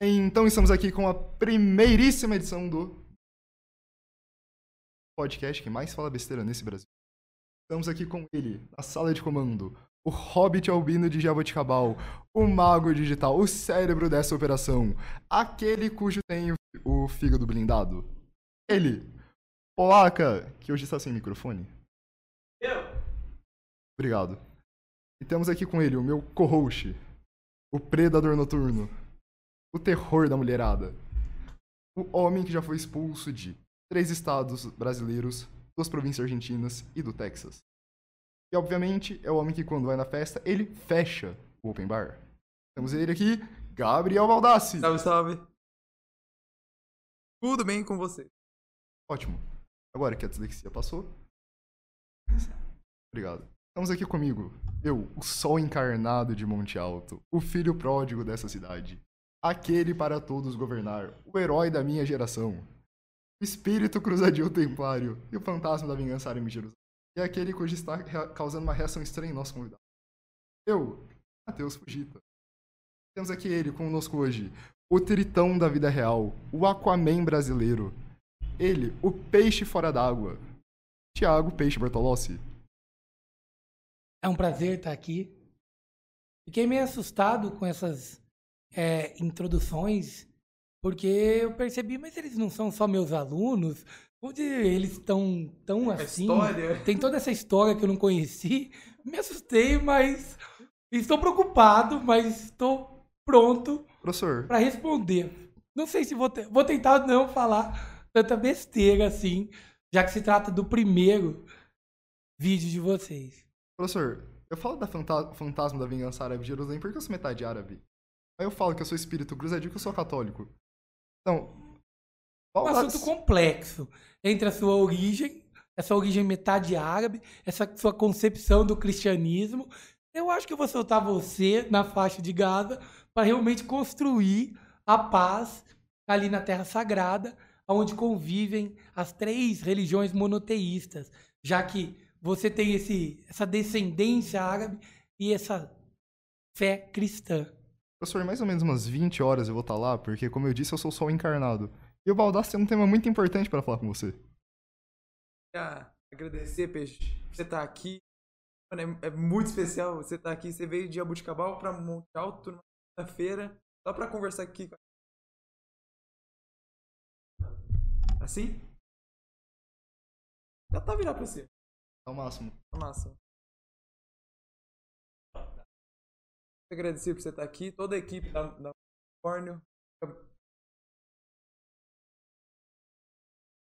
Então estamos aqui com a primeiríssima edição do podcast que mais fala besteira nesse Brasil. Estamos aqui com ele, na sala de comando, o Hobbit albino de Jaboticabal, o mago digital, o cérebro dessa operação, aquele cujo tem o fígado blindado. Ele, Polaca, que hoje está sem microfone. Eu? Obrigado. E temos aqui com ele o meu co-host, o predador noturno, o terror da mulherada, o homem que já foi expulso de três estados brasileiros, duas províncias argentinas e do Texas. E obviamente é o homem que quando vai na festa, ele fecha o open bar. Temos ele aqui, Gabriel Baldassi. Salve, salve. Tudo bem com você? Ótimo. Agora que a dislexia passou. Obrigado. Estamos aqui comigo, eu, o sol encarnado de Monte Alto, o filho pródigo dessa cidade, aquele para todos governar, o herói da minha geração, o espírito cruzadinho templário e o fantasma da vingança árabe Jerusalém. E aquele cujo está causando uma reação estranha em nosso convidado. Eu, Matheus Fugita. Temos aqui ele conosco hoje, o tritão da vida real, o Aquaman brasileiro. Ele, o peixe fora d'água. Tiago Peixe Bertolossi. É um prazer estar aqui. Fiquei meio assustado com essas é, introduções, porque eu percebi, mas eles não são só meus alunos, onde eles estão tão assim. história. Tem toda essa história que eu não conheci. Me assustei, mas estou preocupado, mas estou pronto Professor, para responder. Não sei se vou, te- vou tentar não falar tanta besteira assim, já que se trata do primeiro vídeo de vocês. professor, eu falo da fanta- fantasma da vingança árabe de Jerusalém porque eu sou metade árabe. Aí eu falo que eu sou espírito cruzadinho que eu sou católico. Então, qual um das- assunto complexo entre a sua origem, essa origem metade árabe, essa sua concepção do cristianismo. Eu acho que eu vou soltar você na faixa de Gaza para realmente construir a paz ali na Terra Sagrada, onde convivem as três religiões monoteístas, já que você tem esse, essa descendência árabe e essa fé cristã. Professor, mais ou menos umas 20 horas eu vou estar lá, porque, como eu disse, eu sou o sol encarnado. E o Baldassi tem um tema muito importante para falar com você. Queria agradecer, Peixe, por você estar aqui. Mano, é, é muito especial você estar aqui. Você veio de Jabuticabal pra Monte Alto na quinta-feira, só pra conversar aqui. com a- Assim? Já tá virado pra você. É o máximo. Tá massa. Agradecer por você estar aqui, toda a equipe da, da Unicórnio.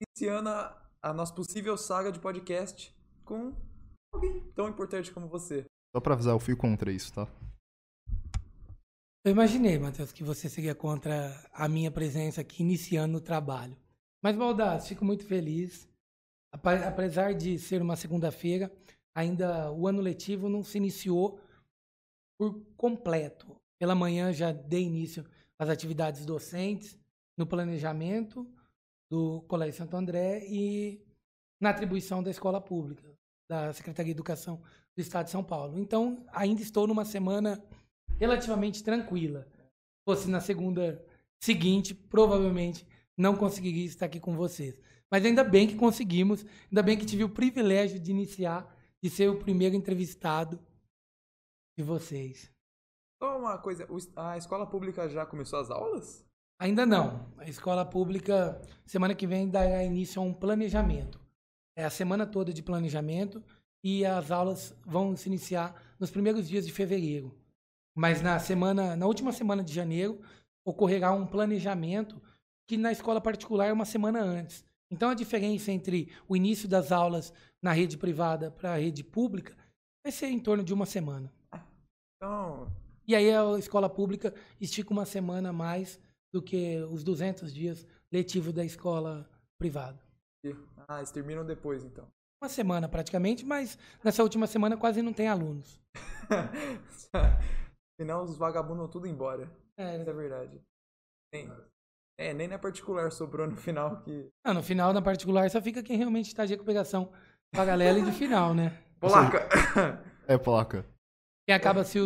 Iniciando a, a nossa possível saga de podcast com alguém tão importante como você. Só pra avisar, eu fui contra isso, tá? Eu imaginei, Matheus, que você seria contra a minha presença aqui iniciando o trabalho. Mas, Baldassi, fico muito feliz. Apesar de ser uma segunda-feira, ainda o ano letivo não se iniciou por completo. Pela manhã já dei início às atividades docentes, no planejamento do Colégio Santo André e na atribuição da escola pública, da Secretaria de Educação do Estado de São Paulo. Então, ainda estou numa semana relativamente tranquila. Se fosse na segunda seguinte, provavelmente não conseguiria estar aqui com vocês. Mas ainda bem que conseguimos, ainda bem que tive o privilégio de iniciar, de ser o primeiro entrevistado de vocês. Só uma coisa, a escola pública já começou as aulas? Ainda não. A escola pública, semana que vem, dará início a um planejamento. É a semana toda de planejamento e as aulas vão se iniciar nos primeiros dias de fevereiro. Mas na semana, na última semana de janeiro, ocorrerá um planejamento que na escola particular é uma semana antes. Então a diferença entre o início das aulas na rede privada para a rede pública vai ser em torno de uma semana. Então, E aí a escola pública estica uma semana a mais do que os 200 dias letivos da escola privada. ah, eles terminam depois, então. Uma semana praticamente, mas nessa última semana quase não tem alunos. Afinal, os vagabundos vão tudo embora. É, Isso é verdade. Nem, é, nem na particular sobrou no final que. não, no final, na particular, só fica quem realmente está de recuperação e de final, né? Polaca! É, placa. Quem acaba se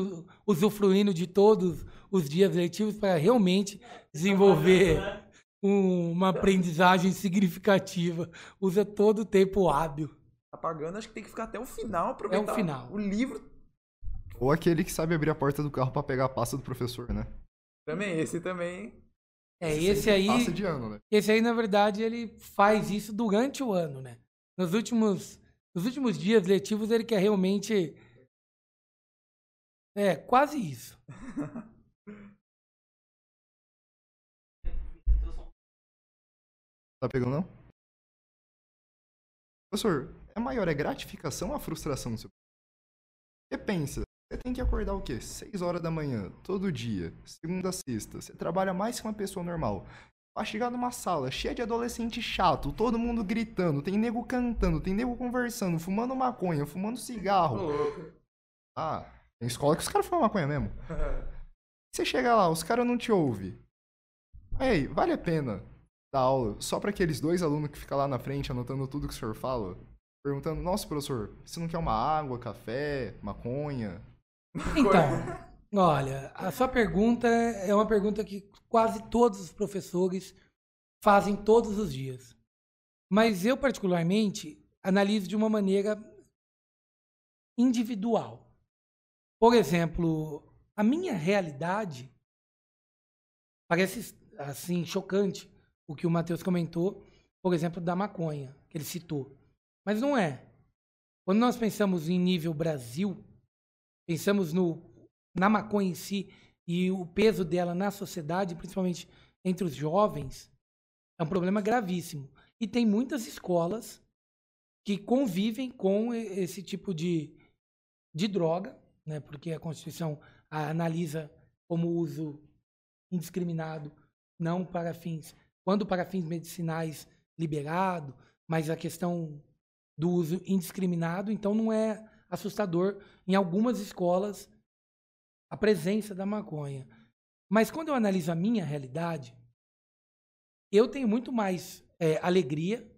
usufruindo de todos os dias letivos para realmente desenvolver um- uma aprendizagem significativa. Usa todo o tempo hábil. Tá pagando, acho que tem que ficar até o final, aproveitar final. o livro. Ou aquele que sabe abrir a porta do carro pra pegar a pasta do professor, né? Também, esse também. É, esse aí, Passa de ano, né? esse aí, na verdade, ele faz isso durante o ano, né? Nos últimos, nos últimos dias letivos, ele quer realmente. É, quase isso. Tá pegando, não? Professor, é maior a gratificação ou a frustração do seu Você pensa, você tem que acordar o quê? 6 horas da manhã, todo dia, segunda a sexta. Você trabalha mais que uma pessoa normal. Vai chegar numa sala cheia de adolescente chato, todo mundo gritando, tem nego cantando, tem nego conversando, fumando maconha, fumando cigarro. louco. Ah, tem escola que os caras fumam maconha mesmo. Você chega lá, os caras não te ouvem. Aí, vale a pena dar aula só para aqueles dois alunos que ficam lá na frente anotando tudo que o senhor fala? Perguntando, nossa, professor, você não quer uma água, café, maconha? Então, olha, a sua pergunta é uma pergunta que quase todos os professores fazem todos os dias. Mas eu, particularmente, analiso de uma maneira individual. Por exemplo, a minha realidade parece assim chocante o que o Matheus comentou, por exemplo, da maconha, que ele citou. Mas não é. Quando nós pensamos em nível Brasil, pensamos no, na maconha em si e o peso dela na sociedade, principalmente entre os jovens, é um problema gravíssimo. E tem muitas escolas que convivem com esse tipo de, de droga, né? porque a Constituição a analisa como uso indiscriminado, não para fins, quando para fins medicinais liberado, mas a questão do uso indiscriminado, então não é assustador em algumas escolas a presença da maconha. Mas quando eu analiso a minha realidade, eu tenho muito mais é, alegria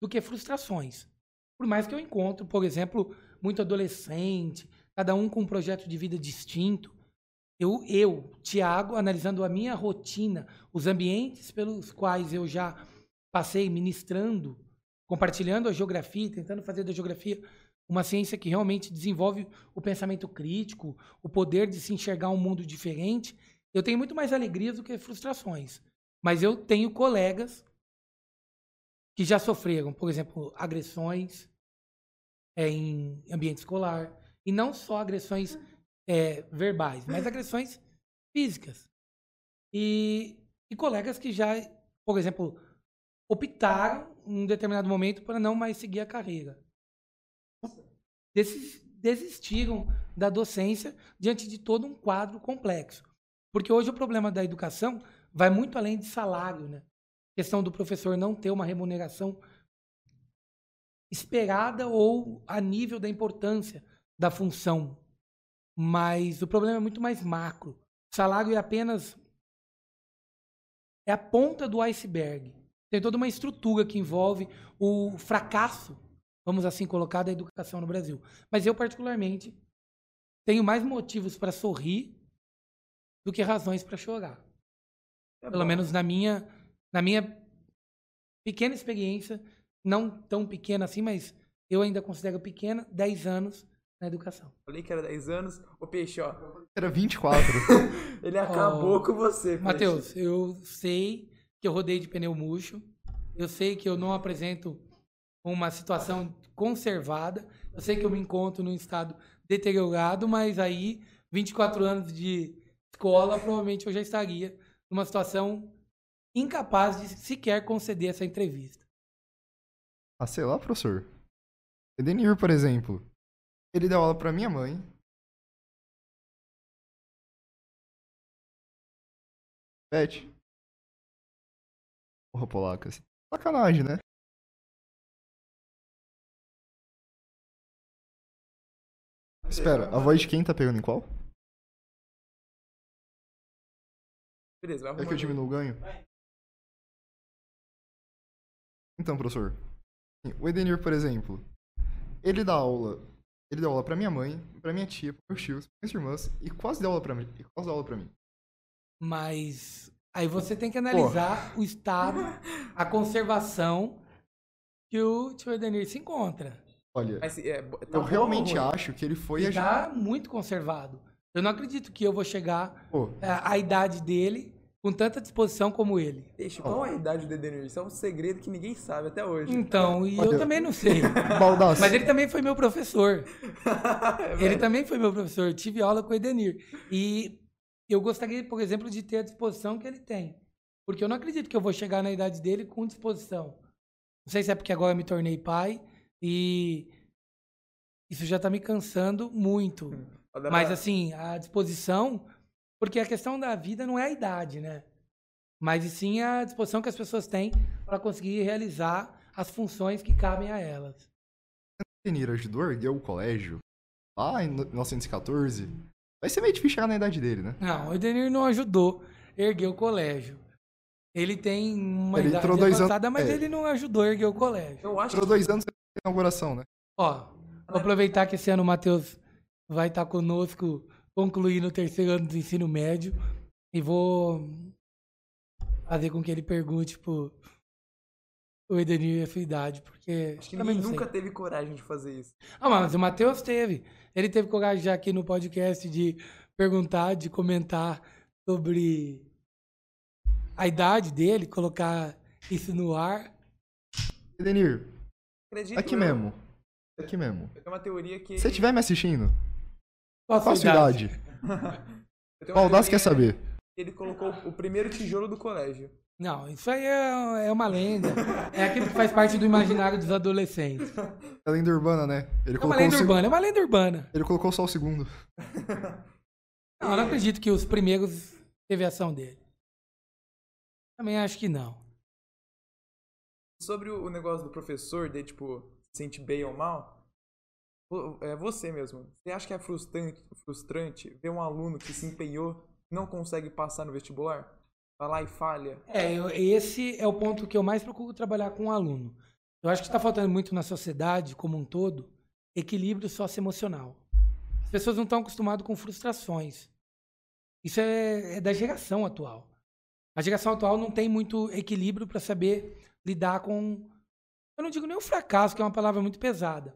do que frustrações. Por mais que eu encontro, por exemplo, muito adolescente, cada um com um projeto de vida distinto. Eu, eu, Tiago, analisando a minha rotina, os ambientes pelos quais eu já passei ministrando, compartilhando a geografia, tentando fazer da geografia uma ciência que realmente desenvolve o pensamento crítico, o poder de se enxergar um mundo diferente. Eu tenho muito mais alegrias do que frustrações. Mas eu tenho colegas que já sofreram, por exemplo, agressões é, em ambiente escolar. E não só agressões é, verbais, mas agressões físicas. E, e colegas que já, por exemplo, optaram em um determinado momento para não mais seguir a carreira. Desis- Desistiram da docência diante de todo um quadro complexo. Porque hoje o problema da educação vai muito além de salário, né? A questão do professor não ter uma remuneração esperada ou a nível da importância da função. Mas o problema é muito mais macro. O salário é apenas é a ponta do iceberg. Tem toda uma estrutura que envolve o fracasso, vamos assim colocar, da educação no Brasil. Mas eu, particularmente, tenho mais motivos para sorrir do que razões para chorar. É Pelo bom. menos na minha, na minha pequena experiência, não tão pequena assim, mas eu ainda considero pequena, 10 anos na educação. Falei que era 10 anos. Ô, Peixe, ó. Era 24. Ele acabou Oh, com você. Matheus, eu sei que eu rodei de pneu murcho, eu sei que eu não apresento uma situação conservada, eu sei que eu me encontro num estado deteriorado, mas aí, 24 anos de escola, provavelmente eu já estaria numa situação incapaz de sequer conceder essa entrevista. ah, sei lá, professor. Edenir, por exemplo. Ele deu aula pra minha mãe. Pet. Porra, polaca. assim, Sacanagem, né? Espera, a voz de quem tá pegando em qual? Beleza, vai É que eu diminuo o ganho? Então, professor. O Edenir, por exemplo, ele dá aula Ele deu aula pra minha mãe, pra minha tia, pros meus tios, pras minhas irmãs, e quase deu aula pra mim. E quase deu aula pra mim. Mas aí você tem que analisar o estado, a conservação que o tio Edenir se encontra. Olha, Mas, é, tá eu bom realmente acho que ele foi Ele a. tá muito conservado. Eu não acredito que eu vou chegar à idade dele com tanta disposição como ele. Deixa, qual é a idade do Edenir? Isso é um segredo que ninguém sabe até hoje. Então, e eu também não sei. Baldaço. Mas ele também foi meu professor. É Ele também foi meu professor. Eu tive aula com o Edenir. E eu gostaria, por exemplo, de ter a disposição que ele tem. Porque eu não acredito que eu vou chegar na idade dele com disposição. Não sei se é porque agora eu me tornei pai e isso já tá me cansando muito. Dá Mas assim, a disposição, porque a questão da vida não é a idade, né? Mas e sim a disposição que as pessoas têm para conseguir realizar as funções que cabem a elas. Denir ajudou a erguer o colégio lá em 1914. Vai ser meio difícil chegar na idade dele, né? Não, o Edenir não ajudou a erguer o colégio. Ele tem uma Ele idade entrou dois anos- avançada, mas é. ele não ajudou a erguer o colégio. Eu acho Durou dois anos de inauguração, né? Ó, vou aproveitar que esse ano o Matheus vai estar conosco concluindo o terceiro ano do ensino médio e vou fazer com que ele pergunte pro o Edenir a sua idade, porque Acho que também ninguém nunca sei. teve coragem de fazer isso. Ah, mas o Matheus teve. Ele teve coragem já aqui no podcast de perguntar, de comentar sobre a idade dele, colocar isso no ar. Denir, Acredito aqui eu, mesmo. Aqui mesmo. Eu tenho uma teoria que. Se você estiver me assistindo, Qual a sua idade? Baldaço quer saber. Ele colocou o primeiro tijolo do colégio. Não, isso aí é, é uma lenda. É aquilo que faz parte do imaginário dos adolescentes. É lenda urbana, né? Ele É uma lenda seg- urbana, é uma lenda urbana. Ele colocou só o segundo. Não, eu não acredito que os primeiros teve ação dele. Também acho que não. Sobre o negócio do professor, de tipo, se sente bem ou mal, é você mesmo. Você acha que é frustrante, frustrante ver um aluno que se empenhou não consegue passar no vestibular? Vai lá e falha. É, eu- esse é o ponto que eu mais procuro trabalhar com o aluno. Eu acho que está faltando muito na sociedade como um todo equilíbrio socioemocional. As pessoas não estão acostumadas com frustrações. Isso é, é da geração atual. A geração atual não tem muito equilíbrio para saber lidar com. Eu não digo nem o fracasso, que é uma palavra muito pesada,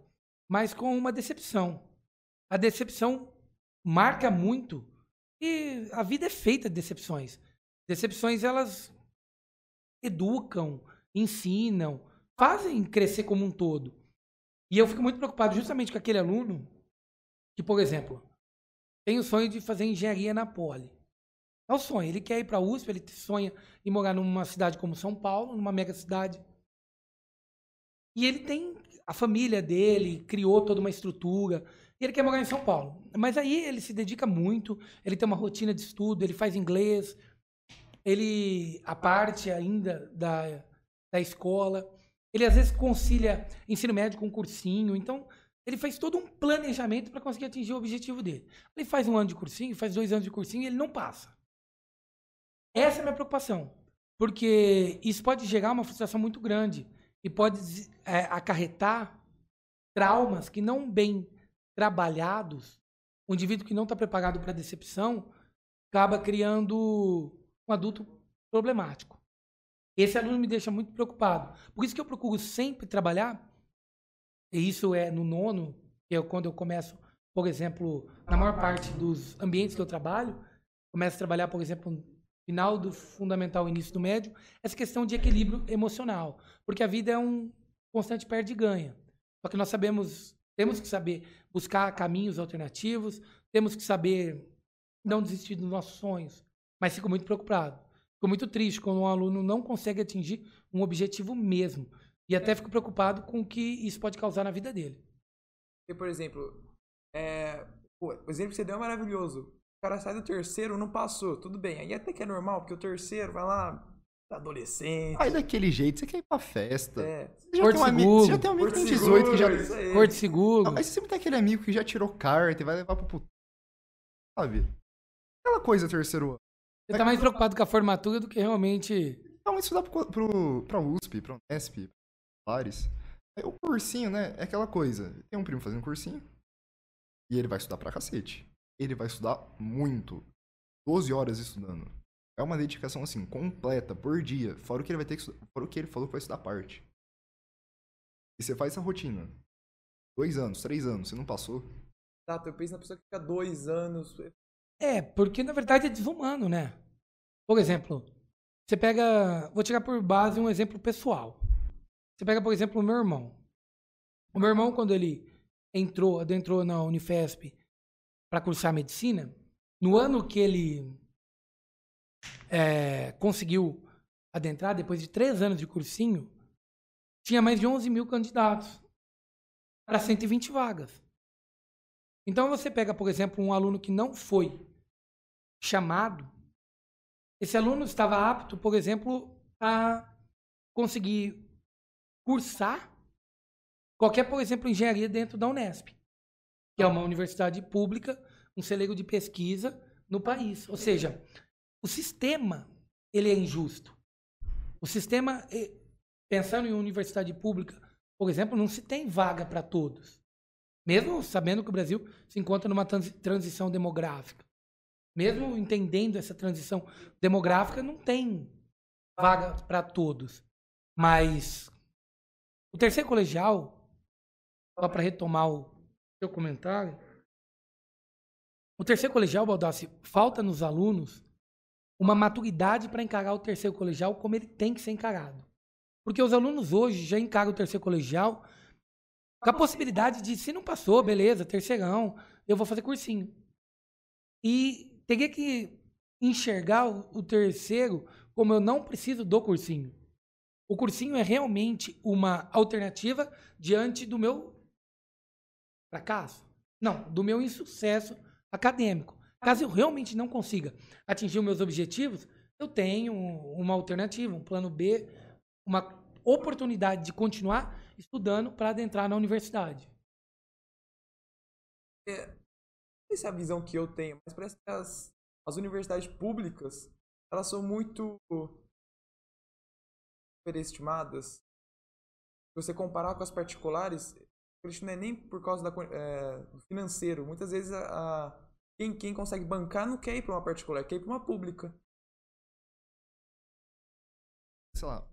mas com uma decepção. A decepção marca muito e a vida é feita de decepções. Decepções, elas educam, ensinam, fazem crescer como um todo. E eu fico muito preocupado justamente com aquele aluno que, por exemplo, tem o sonho de fazer engenharia na Poli. É o sonho. Ele quer ir para a USP, ele sonha em morar numa cidade como São Paulo, numa mega cidade. E ele tem a família dele, criou toda uma estrutura, e ele quer morar em São Paulo. Mas aí ele se dedica muito, ele tem uma rotina de estudo, ele faz inglês, ele a parte ainda da, da escola, ele às vezes concilia ensino médio com cursinho, então ele faz todo um planejamento para conseguir atingir o objetivo dele. Ele faz um ano de cursinho, faz dois anos de cursinho e ele não passa. Essa é a minha preocupação, porque isso pode gerar uma frustração muito grande e pode é, acarretar traumas que não bem trabalhados, o indivíduo que não está preparado para decepção acaba criando um adulto problemático. Esse aluno me deixa muito preocupado. Por isso que eu procuro sempre trabalhar, e isso é no nono, que é quando eu começo, por exemplo, na maior parte dos ambientes que eu trabalho, começo a trabalhar, por exemplo, final do fundamental, início do médio, essa questão de equilíbrio emocional. Porque a vida é um constante perde e ganha. Só que nós sabemos, temos que saber buscar caminhos alternativos, temos que saber não desistir dos nossos sonhos. Mas fico muito preocupado. Fico muito triste quando um aluno não consegue atingir um objetivo mesmo. E até fico preocupado com o que isso pode causar na vida dele. Porque, por exemplo, é, o exemplo que você deu é maravilhoso. O cara sai do terceiro, não passou, tudo bem. Aí até que é normal, porque o terceiro vai lá, adolescente. Aí daquele jeito, você quer ir pra festa. É, Você já, Porto tem um amigo, Seguro. você já tem um amigo Porto tem 18 que já. Seguro, isso aí. Porto Seguro. Não, mas você sempre tem aquele amigo que já tirou carta e vai levar pro puto. Sabe? Aquela coisa terceiro ano. Você tá mais preocupado com a formatura do que realmente. Então, isso dá pro, pro, pra USP, pra Unesp, pra Lares. O cursinho, né? É aquela coisa. Tem um primo fazendo cursinho. E ele vai estudar pra cacete. Ele vai estudar muito. 12 horas estudando. É uma dedicação, assim, completa, por dia. Fora o que ele vai ter que estudar, Fora o que ele falou que vai estudar parte. E você faz essa rotina. Dois anos, três anos, você não passou. Exato, eu penso na pessoa que fica dois anos. É, porque na verdade é desumano, né? Por exemplo, você pega. Vou tirar por base um exemplo pessoal. Você pega, por exemplo, o meu irmão. O meu irmão, quando ele entrou, adentrou na Unifesp para cursar medicina, no ano que ele é, conseguiu adentrar, depois de três anos de cursinho, tinha mais de 11 mil candidatos para 120 vagas. Então você pega, por exemplo, um aluno que não foi chamado, esse aluno estava apto, por exemplo, a conseguir cursar qualquer, por exemplo, engenharia dentro da Unesp, que é uma universidade pública, um celeiro de pesquisa no país. Ou seja, o sistema ele é injusto. O sistema, pensando em universidade pública, por exemplo, não se tem vaga para todos. Mesmo sabendo que o Brasil se encontra numa transição demográfica. Mesmo entendendo essa transição demográfica, não tem vaga para todos. Mas o terceiro colegial, só para retomar o seu comentário, o terceiro colegial, Baldassi, falta nos alunos uma maturidade para encarar o terceiro colegial como ele tem que ser encarado. Porque os alunos hoje já encaram o terceiro colegial com a possibilidade de, se não passou, beleza, terceirão, eu vou fazer cursinho. E teria que enxergar o, o terceiro como eu não preciso do cursinho. O cursinho é realmente uma alternativa diante do meu fracasso. Não, do meu insucesso acadêmico. Caso eu realmente não consiga atingir os meus objetivos, eu tenho uma alternativa, um plano B, uma oportunidade de continuar estudando para adentrar na universidade. É, se é a visão que eu tenho, mas parece que as, as universidades públicas elas são muito superestimadas. Se você comparar com as particulares, isso não é nem por causa da, é, do financeiro. Muitas vezes a, a quem, quem consegue bancar não quer ir para uma particular, quer ir para uma pública. Sei lá,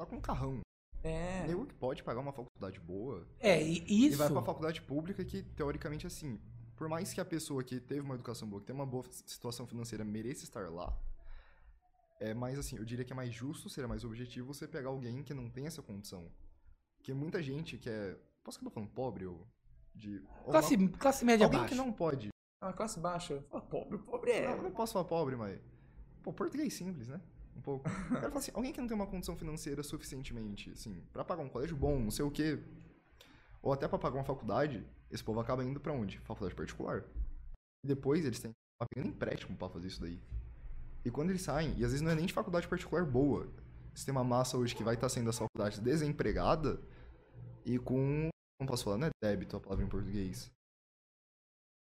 só com um carrão. É. Nego que pode pagar uma faculdade boa. É, e isso. E vai pra faculdade pública que, teoricamente, assim, por mais que a pessoa que teve uma educação boa, que tem uma boa situação financeira, mereça estar lá, é mais assim, eu diria que é mais justo, seria mais objetivo você pegar alguém que não tem essa condição. Porque muita gente que é. Posso que tô falando pobre ou. De, ou Classe, uma- classe média alguém baixa. que não pode. Ah, classe baixa. Fala, pobre, pobre é. Não, eu não posso falar pobre, mas. Pô, português simples, né? Um pouco. Eu quero falar assim, alguém que não tem uma condição financeira suficientemente, assim, pra pagar um colégio bom, não sei o quê, ou até pra pagar uma faculdade, esse povo acaba indo pra onde? Faculdade particular. E depois eles têm tá pegando empréstimo pra fazer isso daí. E quando eles saem, e às vezes não é nem de faculdade particular boa, você tem uma massa hoje que vai estar saindo das faculdades desempregada e com. Não posso falar, não é débito a palavra em português.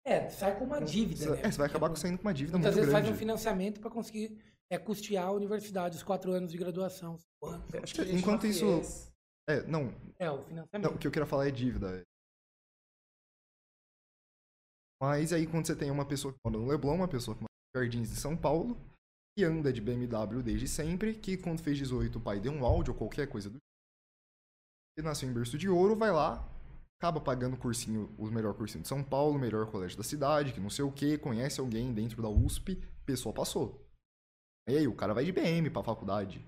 É, sai com uma dívida. né? É, você vai acabar saindo com uma dívida Muitas muito vezes faz grande. um financiamento para conseguir é, custear a universidade, os quatro anos de graduação. anos. Acho que Enquanto isso-. É, não, É, o financiamento. Não, o que eu queria falar é dívida. Mas aí quando você tem uma pessoa que mora no Leblon, uma pessoa que mora nos Jardins de São Paulo, que anda de BMW desde sempre, que quando fez 18 o pai deu um áudio ou qualquer coisa do tipo, e nasceu em berço de ouro, vai lá, acaba pagando cursinho, o melhor cursinho de São Paulo, o melhor colégio da cidade, que não sei o que, conhece alguém dentro da USP, pessoa passou. E aí o cara vai de BM pra faculdade.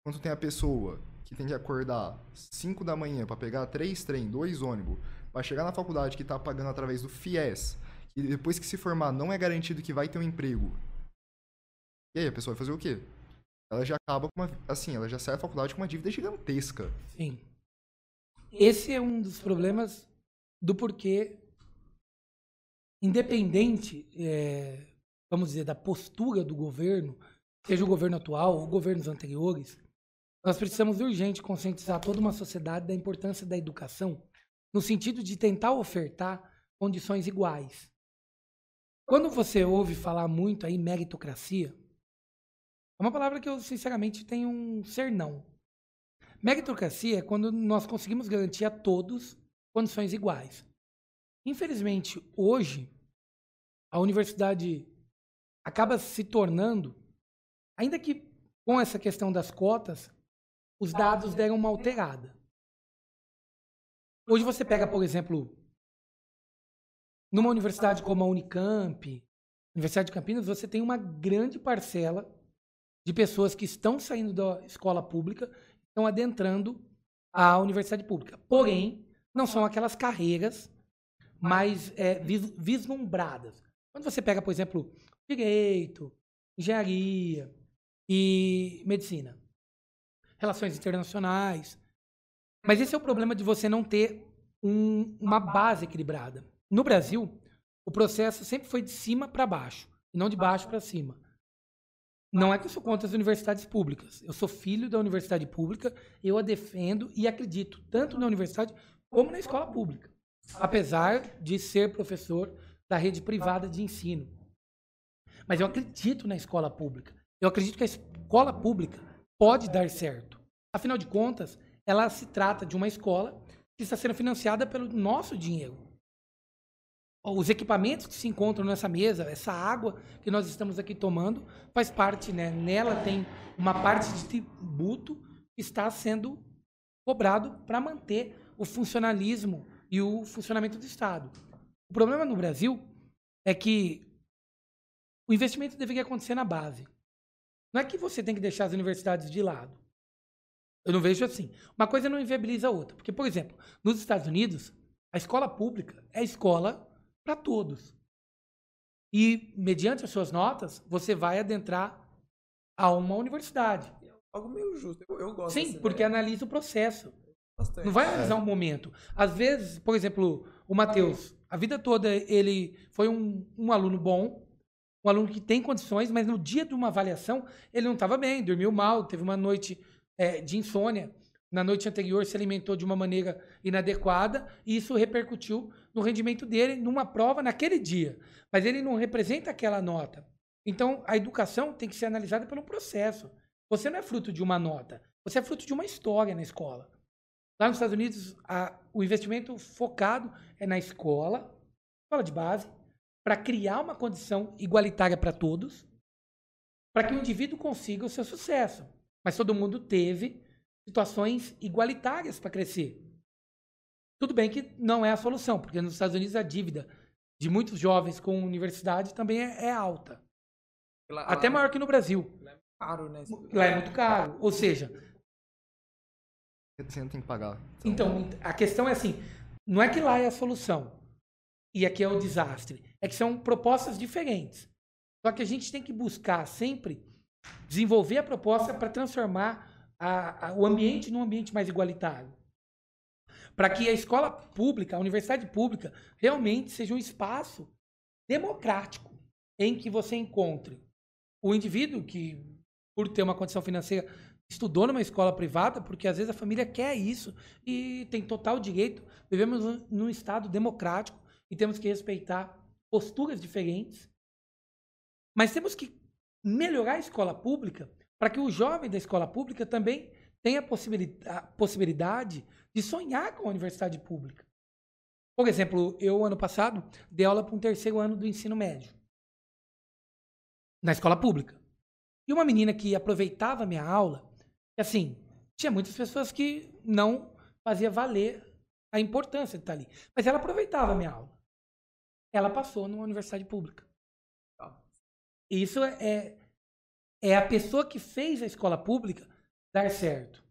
Enquanto tem a pessoa que tem que acordar 5 da manhã pra pegar três trem, dois ônibus, pra chegar na faculdade que tá pagando através do FIES, e depois que se formar não é garantido que vai ter um emprego. E aí a pessoa vai fazer o quê? Ela já acaba com uma, assim, ela já sai da faculdade com uma dívida gigantesca. Sim. Esse é um dos problemas do porquê, independente, é, vamos dizer, da postura do governo, seja o governo atual ou governos anteriores, nós precisamos urgente conscientizar toda uma sociedade da importância da educação, no sentido de tentar ofertar condições iguais. Quando você ouve falar muito aí meritocracia, é uma palavra que eu sinceramente tenho um cernão. Meritocracia é quando nós conseguimos garantir a todos condições iguais. Infelizmente, hoje, a universidade acaba se tornando, ainda que com essa questão das cotas, os dados deram uma alterada. Hoje você pega, por exemplo, numa universidade como a Unicamp, Universidade de Campinas, você tem uma grande parcela de pessoas que estão saindo da escola pública, estão adentrando a universidade pública. Porém, não são aquelas carreiras mais é, vis vislumbradas. Quando você pega, por exemplo, direito, engenharia e medicina, relações internacionais. Mas esse é o problema de você não ter um, uma base equilibrada. No Brasil, o processo sempre foi de cima para baixo, e não de baixo para cima. Não é que eu sou contra as universidades públicas. Eu sou filho da universidade pública, eu a defendo e acredito tanto na universidade como na escola pública. Apesar de ser professor da rede privada de ensino. Mas eu acredito na escola pública. Eu acredito que a escola pública pode dar certo. Afinal de contas, ela se trata de uma escola que está sendo financiada pelo nosso dinheiro. Os equipamentos que se encontram nessa mesa, essa água que nós estamos aqui tomando, faz parte, né? Nela tem uma parte de tributo que está sendo cobrado para manter o funcionalismo e o funcionamento do Estado. O problema no Brasil é que o investimento deveria acontecer na base. Não é que você tem que deixar as universidades de lado. Eu não vejo assim. Uma coisa não inviabiliza a outra. Porque, por exemplo, nos Estados Unidos, a escola pública é a escola para todos. E, mediante as suas notas, você vai adentrar a uma universidade. Algo meio justo. Eu, eu gosto Sim, porque ideia. analisa o processo. Bastante. Não vai analisar é. um momento. Às vezes, por exemplo, o Matheus, a vida toda ele foi um, um aluno bom, um aluno que tem condições, mas no dia de uma avaliação ele não estava bem, dormiu mal, teve uma noite é, de insônia. Na noite anterior se alimentou de uma maneira inadequada e isso repercutiu no rendimento dele numa prova naquele dia. Mas ele não representa aquela nota. Então a educação tem que ser analisada pelo processo. Você não é fruto de uma nota, você é fruto de uma história na escola. Lá nos Estados Unidos, a, o investimento focado é na escola, escola de base, para criar uma condição igualitária para todos, para que o indivíduo consiga o seu sucesso. Mas todo mundo teve situações igualitárias para crescer. Tudo bem que não é a solução, porque nos Estados Unidos a dívida de muitos jovens com universidade também é, é alta. Lá, Até lá maior que no Brasil. Lá é caro, né? Lá é muito caro. Ou seja. Você tem que pagar. Então, a questão é assim: não é que lá é a solução e aqui é o desastre. É que são propostas diferentes. Só que a gente tem que buscar sempre desenvolver a proposta para transformar a, a, o ambiente num ambiente mais igualitário. Para que a escola pública, a universidade pública, realmente seja um espaço democrático em que você encontre o indivíduo que, por ter uma condição financeira, estudou numa escola privada, porque às vezes a família quer isso e tem total direito. Vivemos num estado democrático e temos que respeitar posturas diferentes. Mas temos que melhorar a escola pública para que o jovem da escola pública também tenha a possibilidade de sonhar com a universidade pública. Por exemplo, eu, ano passado, dei aula para um terceiro ano do ensino médio, na escola pública. E uma menina que aproveitava a minha aula, assim, tinha muitas pessoas que não fazia valer a importância de estar ali. Mas ela aproveitava a minha aula. Ela passou numa universidade pública. Isso é, é a pessoa que fez a escola pública dar certo.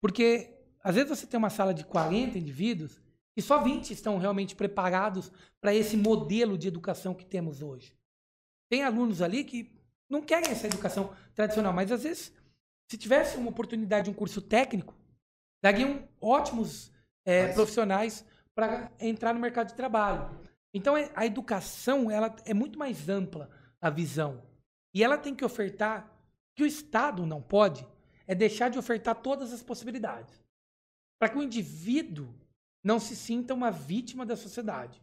Porque às vezes você tem uma sala de 40 indivíduos e só 20 estão realmente preparados para esse modelo de educação que temos hoje. Tem alunos ali que não querem essa educação tradicional, mas às vezes, se tivesse uma oportunidade de um curso técnico, dariam ótimos é, profissionais para entrar no mercado de trabalho. Então a educação ela é muito mais ampla a visão. E ela tem que ofertar, que o Estado não pode, é deixar de ofertar todas as possibilidades. Para que o indivíduo não se sinta uma vítima da sociedade.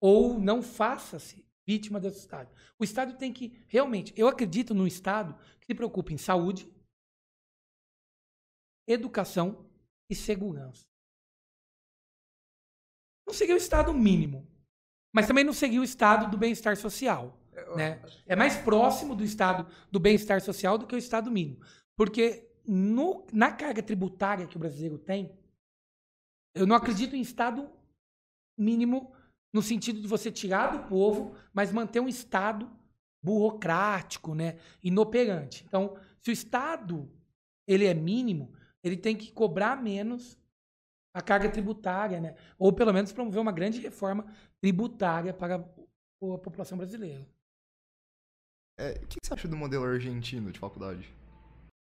Ou não faça-se vítima da sociedade. O Estado tem que, realmente, eu acredito no Estado que se preocupe em saúde, educação e segurança. Não seguiu o estado mínimo, mas também não seguiu o estado do bem-estar social. Né? É mais próximo do estado do bem-estar social do que o estado mínimo. Porque no- na carga tributária que o brasileiro tem, eu não acredito em estado mínimo no sentido de você tirar do povo, mas manter um estado burocrático, né, inoperante. Então, se o estado ele é mínimo, ele tem que cobrar menos a carga tributária, né? Ou pelo menos promover uma grande reforma tributária para a população brasileira. É, o que você acha do modelo argentino de faculdade?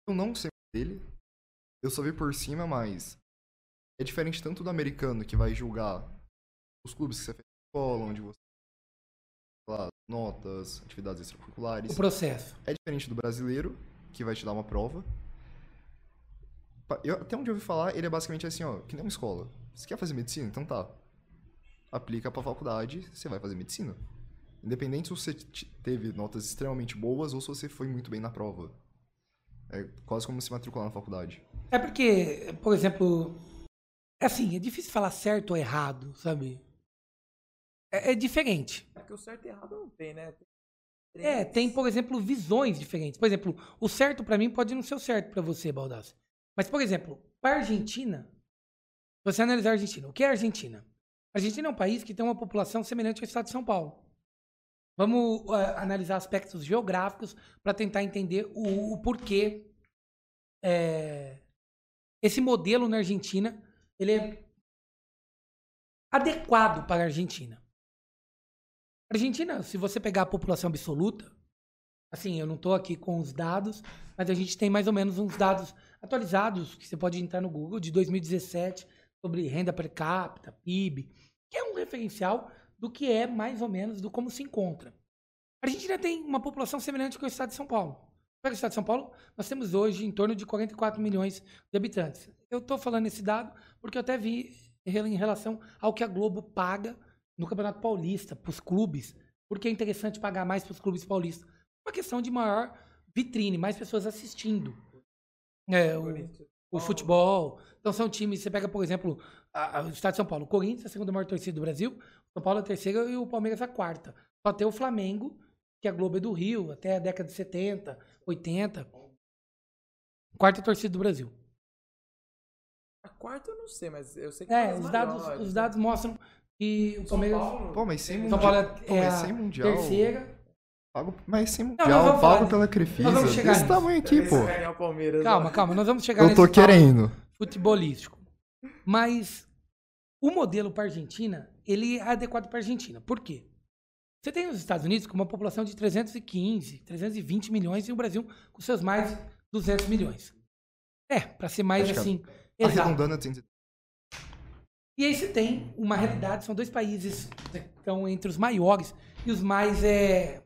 Eu não sei dele. Eu só vi por cima, mas é diferente tanto do americano que vai julgar os clubes que você fez na escola, onde você lá, notas, atividades extracurriculares. O processo. É diferente do brasileiro, que vai te dar uma prova. Eu, até onde eu ouvi falar, ele é basicamente assim, ó, que nem uma escola. Você quer fazer medicina? Então tá. Aplica pra faculdade, você vai fazer medicina. Independente se você teve notas extremamente boas ou se você foi muito bem na prova. É quase como se matricular na faculdade. É porque, por exemplo, é assim, é difícil falar certo ou errado, sabe? É, é diferente. Porque o certo e errado não tem, né? Tem É, tem, por exemplo, visões diferentes. Por exemplo, o certo pra mim pode não ser o certo pra você, Baldassi. Mas, por exemplo, para a Argentina, se você analisar a Argentina, o que é a Argentina? A Argentina é um país que tem uma população semelhante ao estado de São Paulo. Vamos ah, analisar aspectos geográficos para tentar entender o, o porquê é, esse modelo na Argentina ele é adequado para a Argentina. Argentina, se você pegar a população absoluta, assim, eu não estou aqui com os dados, mas a gente tem mais ou menos uns dados atualizados que você pode entrar no Google de 2017 sobre renda per capita, PIB, que é um referencial do que é mais ou menos do como se encontra. A Argentina tem uma população semelhante com o estado de São Paulo. Para o estado de São Paulo, nós temos hoje em torno de 44 milhões de habitantes. Eu estou falando esse dado porque eu até vi em relação ao que a Globo paga no Campeonato Paulista para os clubes. Porque é interessante pagar mais para os clubes paulistas. Uma questão de maior vitrine, mais pessoas assistindo. É, o, o futebol. Então são times, você pega, por exemplo, a- a- o estado de São Paulo. O Corinthians a segunda maior torcida do Brasil, São Paulo é a terceira e o Palmeiras a quarta. Só tem o Flamengo, que a Globo é do Rio, até a década de 70, 80. Quarta torcida do Brasil. A quarta eu não sei, mas eu sei que É, os dados, maiores, os né? dados mostram que o São Palmeiras. Paulo, Pô, mas sem tem- São mundial. Paulo Pô, é mas a sem mundial. terceira. Pago, mas sem mundial, pago pela Crefisa. Nós vamos chegar Desse nisso. tamanho aqui, pô. Calma, ó. calma, nós vamos chegar Eu nesse tô querendo. futebolístico. Mas o modelo para a Argentina, ele é adequado para a Argentina. Por quê? Você tem os Estados Unidos com uma população de 315, 320 milhões e o Brasil com seus mais 200 milhões. É, para ser mais Acho assim, exato. Arredondando a 200. E aí você tem uma realidade, são dois países que estão entre os maiores e os mais é,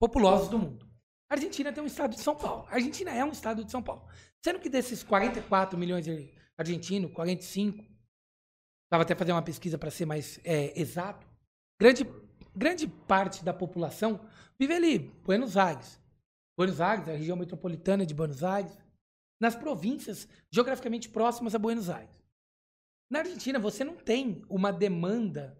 populosos do mundo. A Argentina tem um estado de São Paulo. A Argentina é um estado de São Paulo. Sendo que desses 44 milhões de argentinos, 45, estava até fazer uma pesquisa para ser mais é, exato, grande, grande parte da população vive ali, Buenos Aires. Buenos Aires, a região metropolitana de Buenos Aires, nas províncias geograficamente próximas a Buenos Aires. Na Argentina, você não tem uma demanda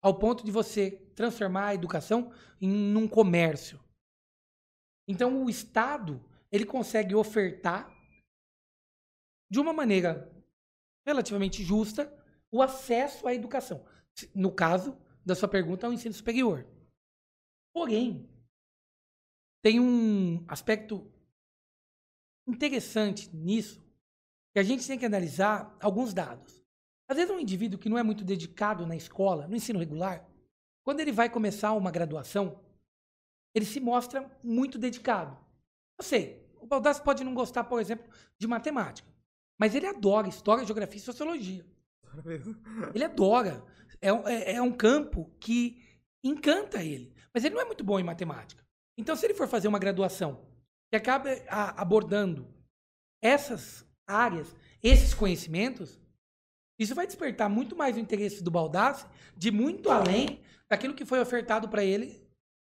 ao ponto de você transformar a educação em um comércio. Então, o Estado ele consegue ofertar de uma maneira relativamente justa o acesso à educação. No caso da sua pergunta, ao ensino superior. Porém, tem um aspecto interessante nisso que a gente tem que analisar alguns dados. Às vezes, um indivíduo que não é muito dedicado na escola, no ensino regular, quando ele vai começar uma graduação, ele se mostra muito dedicado. Eu sei, o Baldassi pode não gostar, por exemplo, de matemática, mas ele adora história, geografia e sociologia. Ele adora. É, um- é- é um campo que encanta ele. Mas ele não é muito bom em matemática. Então, se ele for fazer uma graduação que acaba a- abordando essas áreas, esses conhecimentos, isso vai despertar muito mais o interesse do Baldassi de muito além daquilo que foi ofertado para ele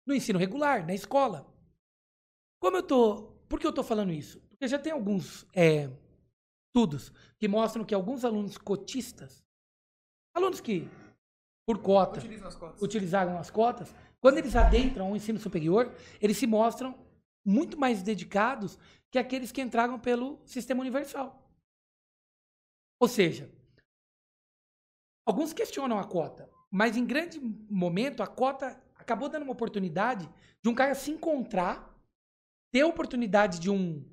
no ensino regular, na escola. Como eu tô, por que eu tô falando isso? Porque Porque já tem alguns é, estudos que mostram que alguns alunos cotistas, alunos que, por cota, as cotas. utilizaram as cotas, quando eles adentram ao ensino superior, eles se mostram muito mais dedicados que aqueles que entraram pelo sistema universal. Ou seja, alguns questionam a cota, mas em grande momento a cota acabou dando uma oportunidade de um cara se encontrar, ter a oportunidade de um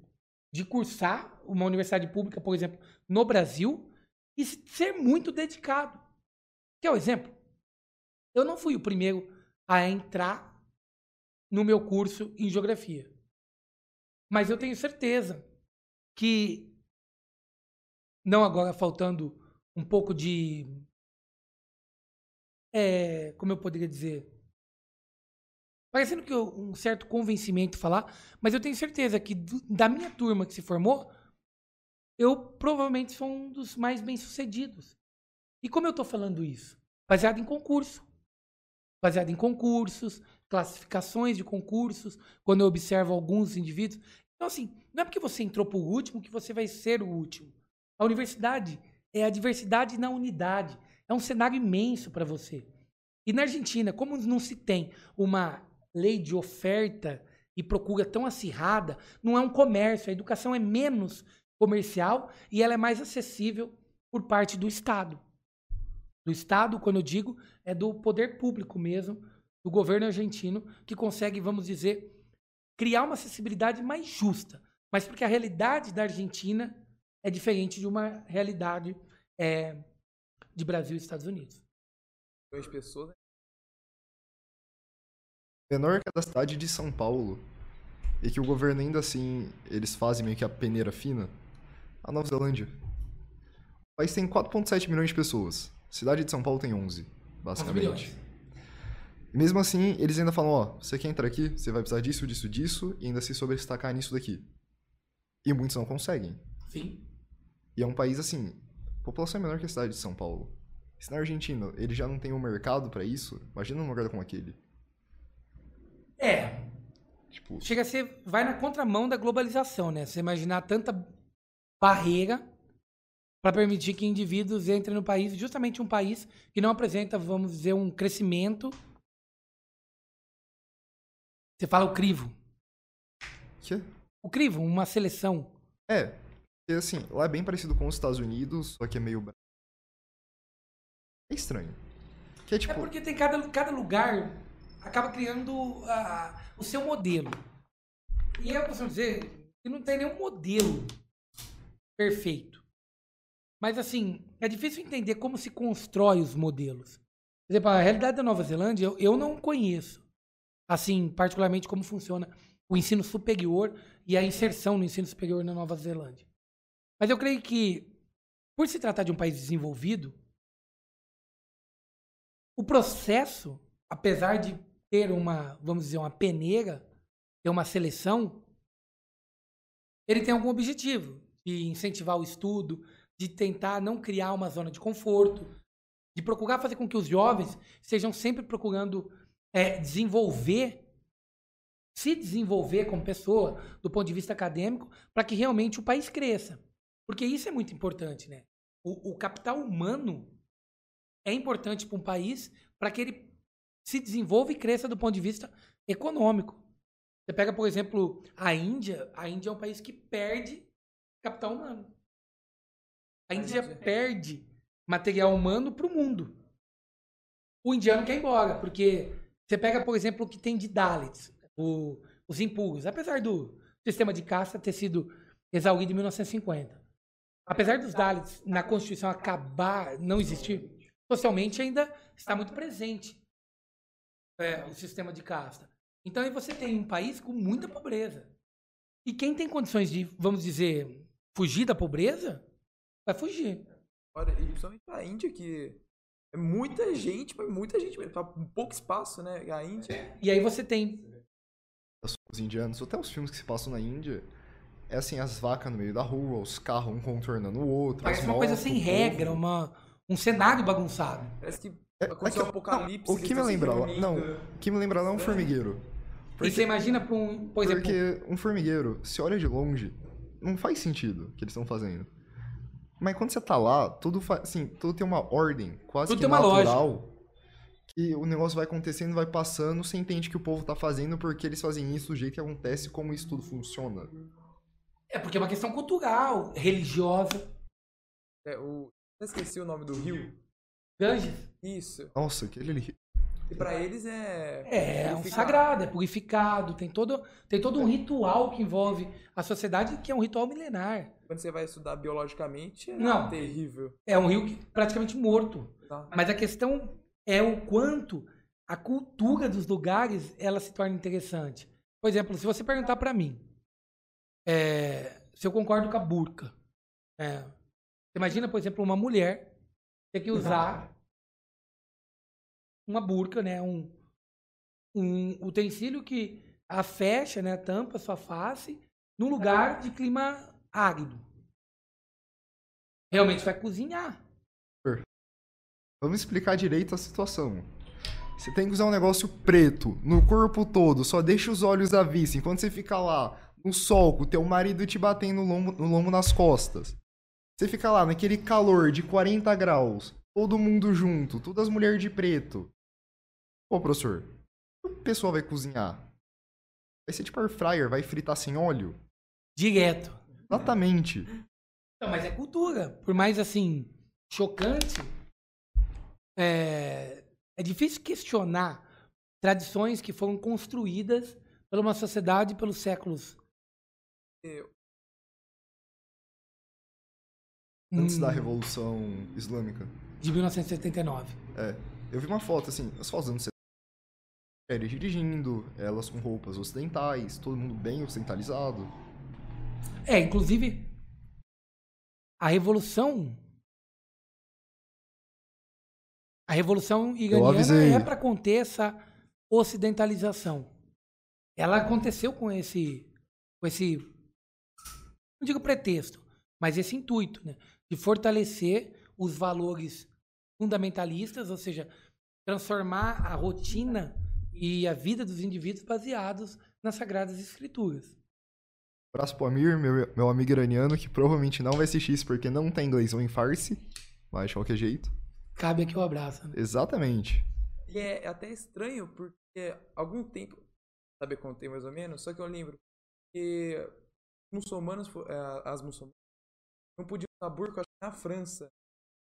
de cursar uma universidade pública, por exemplo, no Brasil e ser muito dedicado. Quer o exemplo? Eu não fui o primeiro a entrar no meu curso em geografia. Mas eu tenho certeza que, não agora faltando um pouco de. É, como eu poderia dizer? Parecendo que eu, um certo convencimento falar, mas eu tenho certeza que do- da minha turma que se formou, eu provavelmente sou um dos mais bem-sucedidos. E como eu estou falando isso? Baseado em concurso. Baseado em concursos, classificações de concursos, quando eu observo alguns indivíduos. Então, assim, não é porque você entrou por último que você vai ser o último. A universidade é a diversidade na unidade. É um cenário imenso para você. E na Argentina, como não se tem uma lei de oferta e procura tão acirrada, não é um comércio. A educação é menos comercial e ela é mais acessível por parte do Estado. Do Estado, quando eu digo, é do poder público mesmo, do governo argentino, que consegue, vamos dizer, criar uma acessibilidade mais justa. Mas porque a realidade da Argentina é diferente de uma realidade é, de Brasil e Estados Unidos. De pessoas. menor que a da cidade de São Paulo, e que o governo ainda assim, eles fazem meio que a peneira fina, a Nova Zelândia. O país tem 4.7 milhões de pessoas. A cidade de São Paulo tem 11, basicamente. E mesmo assim, eles ainda falam, ó, você quer entrar aqui, você vai precisar disso, disso, disso, e ainda se sobrestacar nisso daqui. E muitos não conseguem. Sim. E é um país assim, a população é menor que a cidade de São Paulo. Se na Argentina ele já não tem um mercado pra isso, imagina num lugar como aquele. É, Tipo, chega a ser. Vai na contramão da globalização, né? Você imaginar tanta barreira para permitir que indivíduos entrem no país, justamente um país que não apresenta, vamos dizer, um crescimento. Você fala o crivo. que O crivo, uma seleção. É, e assim, lá é bem parecido com os Estados Unidos, só que é meio. É estranho. Que é tipo. É porque tem cada, cada lugar acaba criando a- o seu modelo. E eu costumo dizer que não tem nenhum modelo perfeito. Mas assim, é difícil entender como se constrói os modelos. Por exemplo, a realidade da Nova Zelândia, eu, eu não conheço. Assim, particularmente como funciona o ensino superior e a inserção no ensino superior na Nova Zelândia. Mas eu creio que, por se tratar de um país desenvolvido, o processo, apesar de ter uma, vamos dizer, uma peneira, ter uma seleção, ele tem algum objetivo de incentivar o estudo, de tentar não criar uma zona de conforto, de procurar fazer com que os jovens estejam sempre procurando é, desenvolver, se desenvolver como pessoa, do ponto de vista acadêmico, para que realmente o país cresça. Porque isso é muito importante, né? O, o capital humano é importante para um país para que ele se desenvolva e cresça do ponto de vista econômico. Você pega, por exemplo, a Índia. A Índia é um país que perde capital humano. A Índia perde material humano para o mundo. O indiano quer ir embora, porque você pega, por exemplo, o que tem de Dalits, o- os impugos. Apesar do sistema de caça ter sido exaurido em 1950. Apesar dos Dalits na Constituição acabar, não existir, socialmente ainda está muito presente é, o sistema de casta. Então aí você tem um país com muita pobreza. E quem tem condições de, vamos dizer, fugir da pobreza, vai fugir. Olha, e principalmente a Índia, que é muita gente, mas muita gente mesmo. Tá com pouco espaço, né? A Índia. E aí você tem. Os indianos, até os filmes que se passam na Índia, é assim, as vacas no meio da rua, os carros um contornando o outro. Parece as uma coisa sem é uma, um cenário bagunçado. Parece que É, aconteceu é um que- apocalipse. não, o que me lembra lá, não, o que me lembra lá é um formigueiro. E você imagina para um, por exemplo, Porque um formigueiro, se olha de longe, não faz sentido o que eles estão fazendo. Mas quando você tá lá, tudo faz, assim, tudo tem uma ordem, quase Tudo que tem uma natural. Que o negócio vai acontecendo, vai passando, você entende que o povo tá fazendo porque eles fazem isso do jeito que acontece, como isso tudo funciona. É porque é uma questão cultural, religiosa. É, o... Eu esqueci o nome do rio. Ganges Isso. Nossa, aquele ali. E pra eles é. é um purificar. sagrado, é purificado, tem todo, tem todo um ritual que envolve a sociedade, que é um ritual milenar. Quando você vai estudar biologicamente, é Não. terrível. É um rio que- praticamente morto. Tá? Mas a questão é o quanto a cultura dos lugares ela se torna interessante. Por exemplo, se você perguntar para mim é, se eu concordo com a burca, é, imagina, por exemplo, uma mulher ter que usar uma burca, né, um, um utensílio que a fecha, né, tampa sua face, num lugar de clima árido. Realmente vai cozinhar. Vamos explicar direito a situação. Você tem que usar um negócio preto no corpo todo, só deixa os olhos à vista, enquanto você fica lá no sol com o teu marido te batendo no lombo, no lombo nas costas. Você fica lá naquele calor de 40 graus, todo mundo junto, todas as mulheres de preto. Ô, professor, o pessoal vai cozinhar? Vai ser tipo air fryer, vai fritar sem óleo? Direto. Exatamente. Não, mas é cultura. Por mais assim, chocante, é, é difícil questionar tradições que foram construídas por uma sociedade pelos séculos. Eu- Antes hum, da Revolução Islâmica. De 1979. É, eu vi uma foto assim, as fotos dos anos 70, mulheres dirigindo, elas com roupas ocidentais, todo mundo bem ocidentalizado. É, inclusive, a Revolução. A Revolução iraniana avisei. é para conter essa ocidentalização. Ela aconteceu com esse, com esse, não digo pretexto, mas esse intuito, né, de fortalecer os valores fundamentalistas, ou seja, transformar a rotina e a vida dos indivíduos baseados nas sagradas escrituras. Abraço pro Amir, meu, meu amigo iraniano, que provavelmente não vai assistir isso porque não tem inglês ou em farsi, mas de qualquer jeito. Cabe aqui o abraço. Né? Exatamente. E é até estranho, porque algum tempo, saber quanto tem mais ou menos, só que eu lembro que muçulmanos, eh, as muçulmanas, não podiam usar burca na França.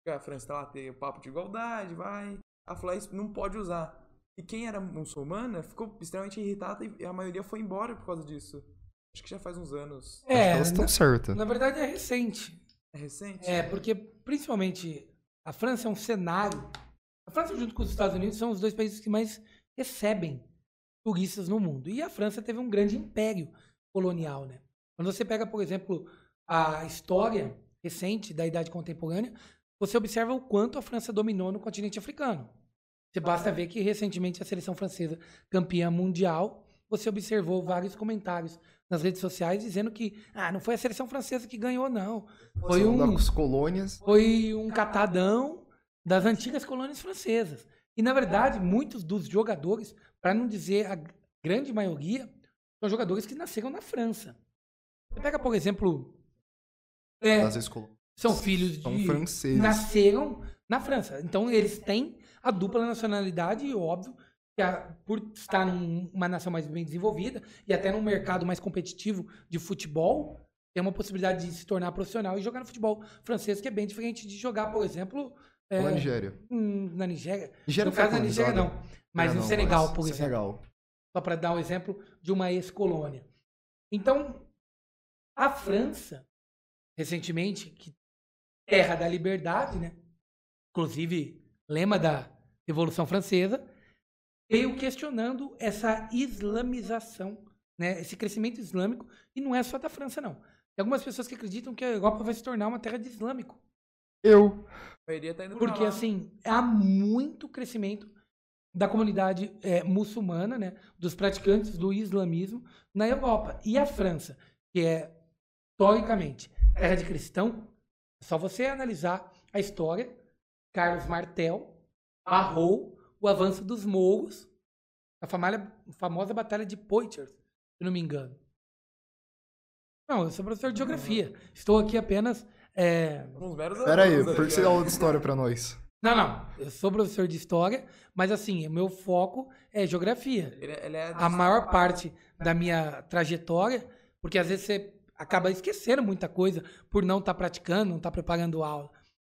Porque a França tá lá, tem o papo de igualdade, vai. "Ah, isso não pode usar. E quem era muçulmana ficou extremamente irritada e a maioria foi embora por causa disso. Acho que já faz uns anos. Acho que É, elas estão na, certas. na verdade é recente. É recente? É, porque principalmente a França é um cenário. A França, junto com os Estados Unidos, são os dois países que mais recebem turistas no mundo. E a França teve um grande império colonial, né? Quando você pega, por exemplo, a história recente da Idade Contemporânea, você observa o quanto a França dominou no continente africano. Você basta ver que recentemente a seleção francesa, campeã mundial, você observou vários comentários nas redes sociais dizendo que ah, não foi a seleção francesa que ganhou, não. Foi São um, das colônias. foi um catadão das antigas colônias francesas. E, na verdade, muitos dos jogadores, para não dizer a grande maioria, são jogadores que nasceram na França. Você pega, por exemplo, é, são filhos São de. franceses. Nasceram na França. Então, eles têm a dupla nacionalidade e, óbvio, que a- por estar numa nação mais bem desenvolvida e até num mercado mais competitivo de futebol, tem uma possibilidade de se tornar profissional e jogar no futebol francês, que é bem diferente de jogar, por exemplo, é, Na Nigéria. hum, na Nigéria. Nigéria no caso da Nigéria, não. Mas É, no não, Senegal, mas por exemplo. Senegal. Só para dar um exemplo de uma ex-colônia. Então, a França, recentemente, que terra da liberdade, né? Inclusive, lema da Revolução Francesa, veio questionando essa islamização, né? Esse crescimento islâmico, e não é só da França, não. Tem algumas pessoas que acreditam que a Europa vai se tornar uma terra de islâmico. Eu. Tá Porque, assim, há muito crescimento da comunidade eh, muçulmana, né, dos praticantes do islamismo na Europa. E a França, que é, historicamente, terra de cristão, é só você analisar a história, Carlos Martel barrou o avanço dos mouros, a famalha- famosa Batalha de Poitiers, se não me engano. Não, eu sou professor de geografia. Estou aqui apenas. é, Uns meros Pera aí, alunos por que você dá aula de história pra nós? Não, não. Eu sou professor de história, mas assim, o meu foco é geografia. Ele, ele é A maior parte da minha trajetória, porque às vezes você acaba esquecendo muita coisa por não estar praticando, não estar preparando aula.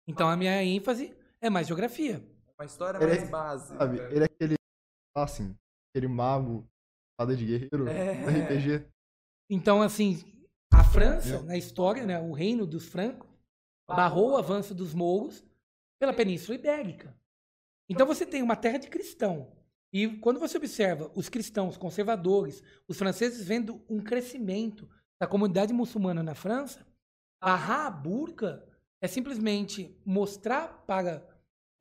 Então a minha ênfase é mais geografia. uma história Ele é- mais básica. Sabe, ele é aquele, assim, aquele mago, espada de guerreiro, É. do RPG. Então, assim, a França, na história, né, o reino dos francos, barrou o avanço dos mouros pela Península Ibérica. Então você tem uma terra de cristão. E quando você observa os cristãos conservadores, os franceses vendo um crescimento da comunidade muçulmana na França, barrar a burca é simplesmente mostrar para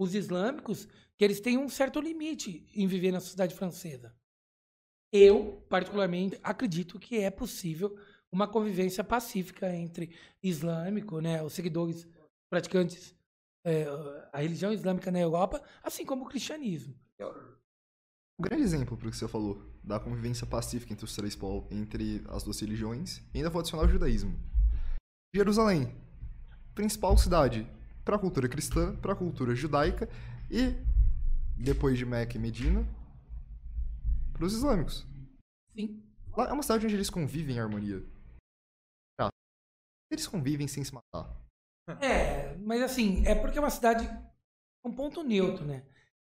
os islâmicos que eles têm um certo limite em viver na sociedade francesa. Eu, particularmente, acredito que é possível uma convivência pacífica entre islâmico, né, os seguidores praticantes é, a religião islâmica na Europa, assim como o cristianismo. Um grande exemplo pro que você falou, da convivência pacífica entre os três povos, entre as duas religiões, ainda vou adicionar o judaísmo. Jerusalém, principal cidade para a cultura cristã, para a cultura judaica e depois de Meca e Medina, para os islâmicos. Sim. Lá é uma cidade onde eles convivem em harmonia. Tá. Eles convivem sem se matar. É, mas assim, é porque é uma cidade um ponto neutro, né?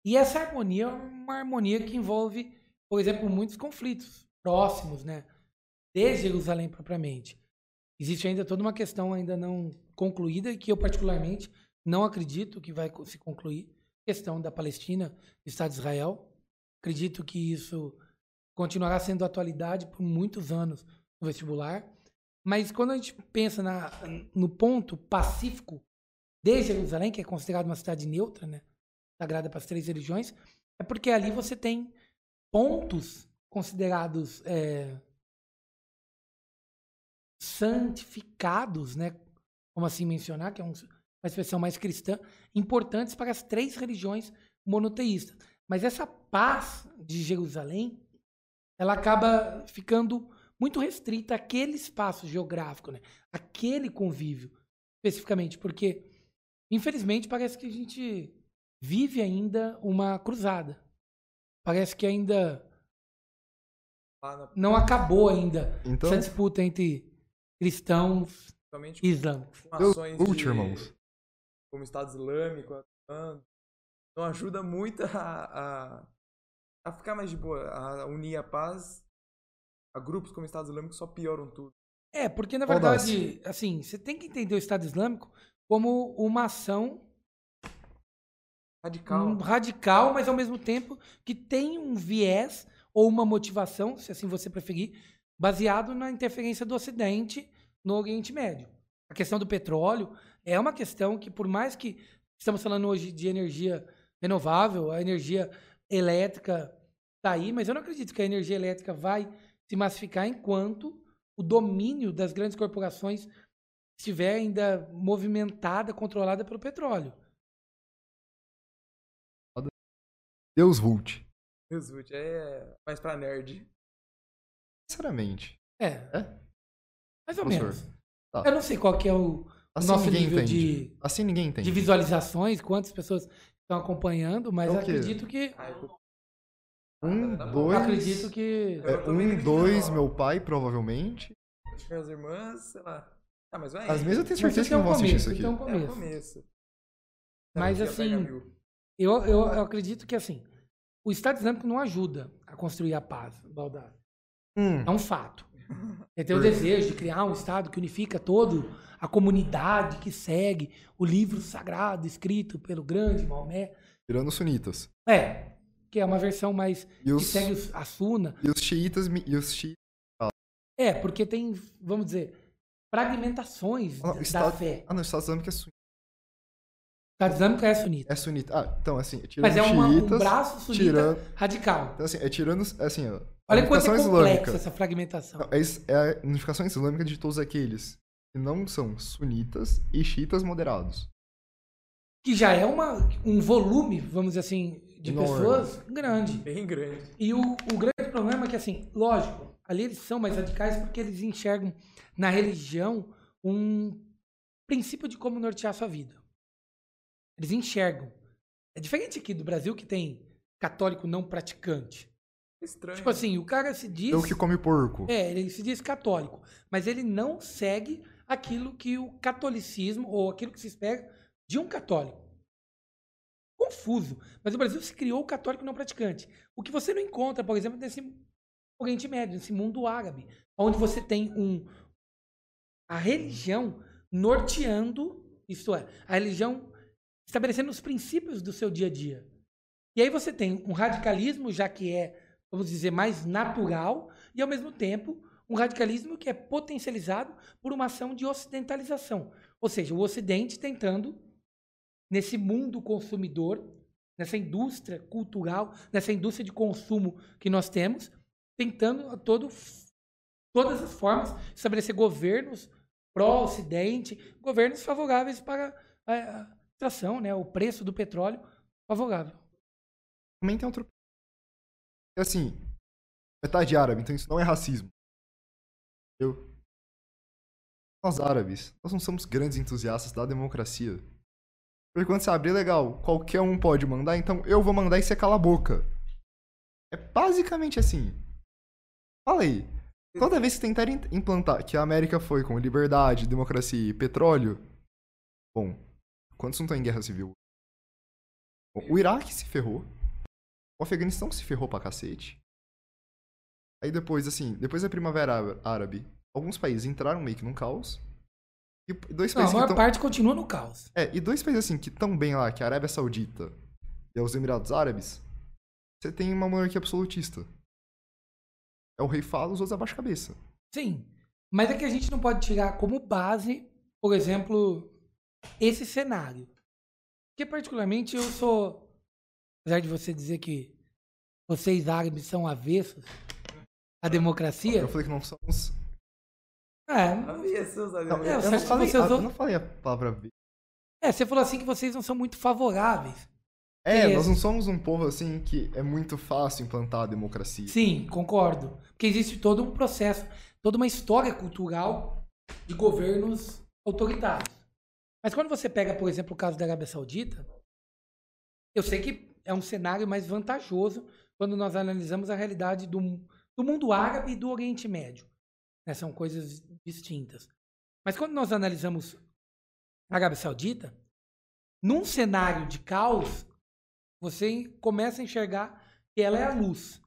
E essa harmonia é uma harmonia que envolve, por exemplo, muitos conflitos próximos, né? De Jerusalém propriamente. Existe ainda toda uma questão ainda não concluída que eu particularmente não acredito que vai se concluir. Questão da Palestina, do Estado de Israel. Acredito que isso continuará sendo atualidade por muitos anos no vestibular. Mas quando a gente pensa na, no ponto pacífico de Jerusalém, que é considerada uma cidade neutra, né, sagrada para as três religiões, é porque ali você tem pontos considerados é, santificados, né, como assim mencionar, que é um- uma expressão mais cristã, importantes para as três religiões monoteístas. Mas essa paz de Jerusalém, ela acaba ficando muito restrita àquele espaço geográfico, né? Aquele convívio, especificamente, porque infelizmente parece que a gente vive ainda uma cruzada. Parece que ainda na- não acabou ainda Então, essa disputa entre cristãos e islâmicos. ações de- irmãos. Como Estado Islâmico, atuando. não ajuda muito a, a, a ficar mais de boa, a unir a paz. A grupos como Estado Islâmico só pioram tudo. É, porque na verdade, assim, você tem que entender o Estado Islâmico como uma ação Radical. um radical, mas ao mesmo tempo que tem um viés ou uma motivação, se assim você preferir, baseado na interferência do Ocidente no Oriente Médio. A questão do petróleo é uma questão que, por mais que estamos falando hoje de energia renovável, a energia elétrica está aí, mas eu não acredito que a energia elétrica vai se massificar enquanto o domínio das grandes corporações estiver ainda movimentada, controlada pelo petróleo. Deus Vult. Jesus, é mais pra nerd. Sinceramente. É. É? Mais ou Professor. menos. Tá. Eu não sei qual que é o Assim nosso ninguém nível entende. de, Assim ninguém entende. de visualizações, quantas pessoas estão acompanhando, mas É o eu quê? acredito que. Eu- Um, Tá bom. Eu dois. acredito que. é, um, dois, meu pai, provavelmente. Que minhas irmãs, sei lá. Ah, mas vai. Às vezes eu tenho Mas certeza isso que é não um vão assistir isso começo, aqui. isso é um É o começo. começo. Mas, assim, mil. Eu, eu, eu acredito que assim, o Estado Islâmico não ajuda a construir a paz, Baldassi. Hum, É um fato. Ele tem o desejo de criar um Estado que unifica todo a comunidade que segue o livro sagrado escrito pelo grande Maomé. tirando os sunitas. É, que é uma versão mais E que os, segue a Suna. e os xiitas. E os xiitas. É, porque tem, vamos dizer, fragmentações Ah, da- o da Estado- fé. Ah, não, o Estado Islâmico é sunita. O Estado Islâmico é sunita. É sunita. Ah, então, assim, tirando Mas é uma- um xiitas. braço sunita tirando- radical. Então, assim, é tirando. os- Assim, ó. Olha quanto é complexa islâmica. essa fragmentação. Não, é, é a unificação islâmica de todos aqueles que não são sunitas e xiitas moderados. Que já é uma, um volume, vamos dizer assim, de Enorme. pessoas grande. Bem grande. E o, o grande problema é que, assim, lógico, ali eles são mais radicais porque eles enxergam na religião um princípio de como nortear a sua vida. Eles enxergam. É diferente aqui do Brasil que tem católico não praticante. Estranho. Tipo assim, o cara se diz. Eu que come porco. É, ele se diz católico, mas ele não segue aquilo que o catolicismo ou aquilo que se espera de um católico. Confuso. Mas o Brasil se criou o católico não praticante. O que você não encontra, por exemplo, nesse Oriente Médio, nesse mundo árabe, onde você tem um a religião norteando, isto é, a religião estabelecendo os princípios do seu dia a dia. E aí você tem um radicalismo, já que é, vamos dizer, mais natural, e ao mesmo tempo um radicalismo que é potencializado por uma ação de ocidentalização. Ou seja, o Ocidente tentando, nesse mundo consumidor, nessa indústria cultural, nessa indústria de consumo que nós temos, tentando a todo, todas as formas estabelecer governos pró-Ocidente, governos favoráveis para a extração, né, o preço do petróleo favorável. Também tem outro. É assim, metade árabe, então isso não é racismo. Eu. Nós árabes, nós não somos grandes entusiastas da democracia. Porque quando você abrir, legal, qualquer um pode mandar, então eu vou mandar e você cala a boca. É basicamente assim. Fala aí. Toda vez que tentarem implantar que a América foi com liberdade, democracia e petróleo. Bom, quantos não estão em guerra civil? Bom, o Iraque se ferrou. O Afeganistão se ferrou pra cacete. Aí depois, assim, depois da Primavera Árabe, alguns países entraram meio que num caos. E dois Não, a países maior tão... parte continua no caos. É, e dois países assim que estão bem lá, que é a Arábia Saudita e os Emirados Árabes, você tem uma monarquia absolutista. É o rei fala, os outros abaixam a cabeça. Sim. Mas é que a gente não pode tirar como base, por exemplo, esse cenário. Porque, particularmente, eu sou. Apesar de você dizer que vocês árabes são avessos à democracia. Eu falei que não somos. É, Não. É, eu, não falei, você usou- eu não falei a palavra V. é, você falou assim que vocês não são muito favoráveis. É, nós não somos um povo assim que é muito fácil implantar a democracia. Sim, concordo. Porque existe todo um processo, toda uma história cultural de governos autoritários. Mas quando você pega, por exemplo, o caso da Arábia Saudita, eu sei que é um cenário mais vantajoso quando nós analisamos a realidade do, do mundo árabe e do Oriente Médio. né? São coisas distintas. Mas quando nós analisamos a Arábia Saudita, num cenário de caos, você começa a enxergar que ela é a luz.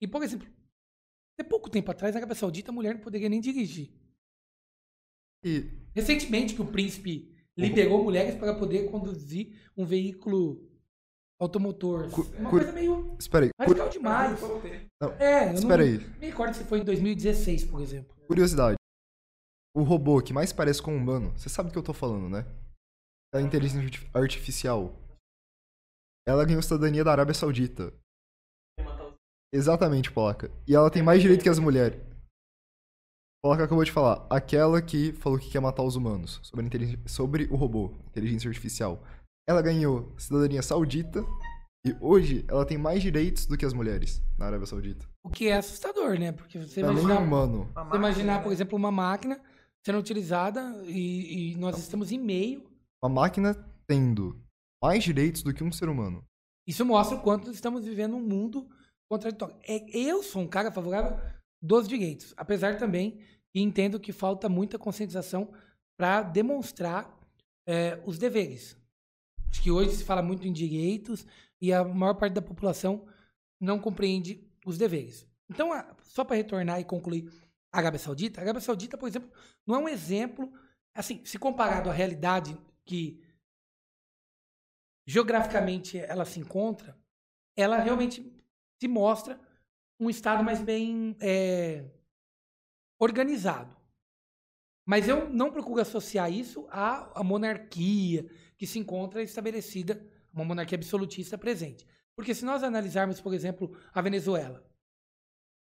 E, por exemplo, até pouco tempo atrás, na Arábia Saudita, a mulher não poderia nem dirigir. E Recentemente que o príncipe liberou mulheres para poder conduzir um veículo automotor. Cu- Uma coisa meio espera aí, radical demais. Não, É, eu espera não aí. me recordo se foi em 2016, por exemplo. Curiosidade. O robô que mais parece com um humano, você sabe do que eu tô falando, né? Da inteligência arti- artificial. Ela ganhou cidadania da Arábia Saudita. Exatamente, Polaca. E ela tem mais direito que as mulheres. Polaca acabou de falar. Aquela que falou que quer matar os humanos. Sobre, sobre o robô, inteligência artificial. Ela ganhou cidadania saudita. E hoje ela tem mais direitos do que as mulheres na Arábia Saudita. O que é assustador, né? Porque você Não é nem imaginar, humano. A você imaginar, máquina, por né? exemplo, uma máquina sendo utilizada e, e nós estamos em meio. Uma máquina tendo mais direitos do que um ser humano. Isso mostra o quanto estamos vivendo um mundo contraditório. É, eu sou um cara favorável dos direitos, apesar também que entendo que falta muita conscientização para demonstrar é, os deveres. Acho que hoje se fala muito em direitos e a maior parte da população não compreende os deveres. Então, só para retornar e concluir a Arábia Saudita, a Arábia Saudita, por exemplo, não é um exemplo, assim, se comparado à realidade que geograficamente ela se encontra, ela realmente se mostra um estado mais bem é, organizado. Mas eu não procuro associar isso à, à monarquia que se encontra estabelecida, uma monarquia absolutista presente. Porque se nós analisarmos, por exemplo, a Venezuela,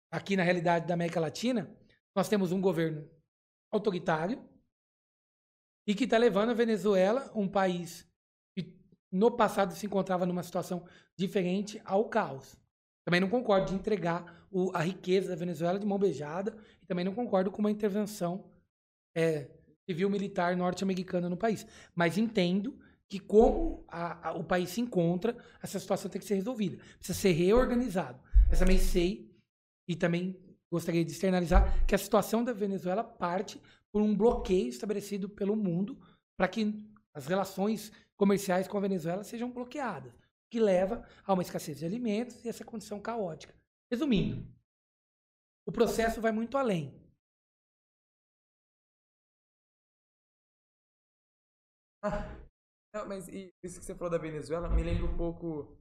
aqui na realidade da América Latina, nós temos um governo autoritário e que está levando a Venezuela, um país que no passado se encontrava numa situação diferente, ao caos. Também não concordo de entregar o- a riqueza da Venezuela de mão beijada e também não concordo com uma intervenção é, civil-militar norte-americana no país. Mas entendo que como a- a- o país se encontra, essa situação tem que ser resolvida. Precisa ser reorganizado. Mas também sei e também gostaria de externalizar que a situação da Venezuela parte por um bloqueio estabelecido pelo mundo para que as relações comerciais com a Venezuela sejam bloqueadas, que leva a uma escassez de alimentos e essa condição caótica. Resumindo, o processo vai muito além. Não, mas isso que você falou da Venezuela me lembra um pouco.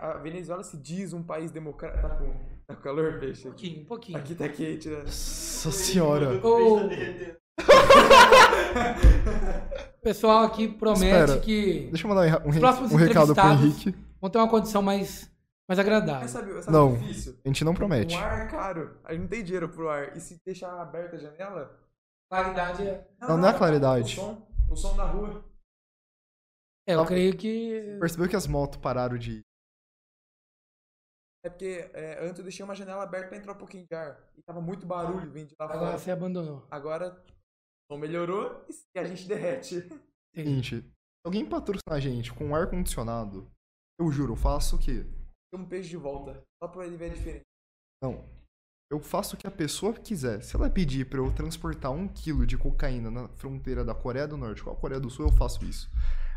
A Venezuela se diz um país democrático. Tá com, tá com calor, peixe? Um pouquinho, um pouquinho. Aqui tá quente, né? Nossa senhora. O pessoal aqui promete Espera. que Deixa eu mandar um re- um, um recado pro Henrique. vão ter uma condição mais, mais agradável. Mas sabe, sabe Não. difícil? A gente não promete. O ar é caro. A gente não tem dinheiro pro ar. E se deixar aberta a janela. Claridade é... Não, não é claridade. O som, o som da rua. É, eu creio que... Percebeu que as motos pararam de. É porque é, antes eu deixei uma janela aberta pra entrar um pouquinho de ar. E tava muito barulho vindo de lá Agora fora. você abandonou. Agora o som melhorou e a gente derrete. Seguinte, se alguém patrocinar a gente com ar condicionado, eu juro, eu faço o quê? Tem um peixe de volta. Só pra ele ver a diferença. Não. Eu faço o que a pessoa quiser. Se ela pedir pra eu transportar um quilo de cocaína na fronteira da Coreia do Norte com a Coreia do Sul, eu faço isso.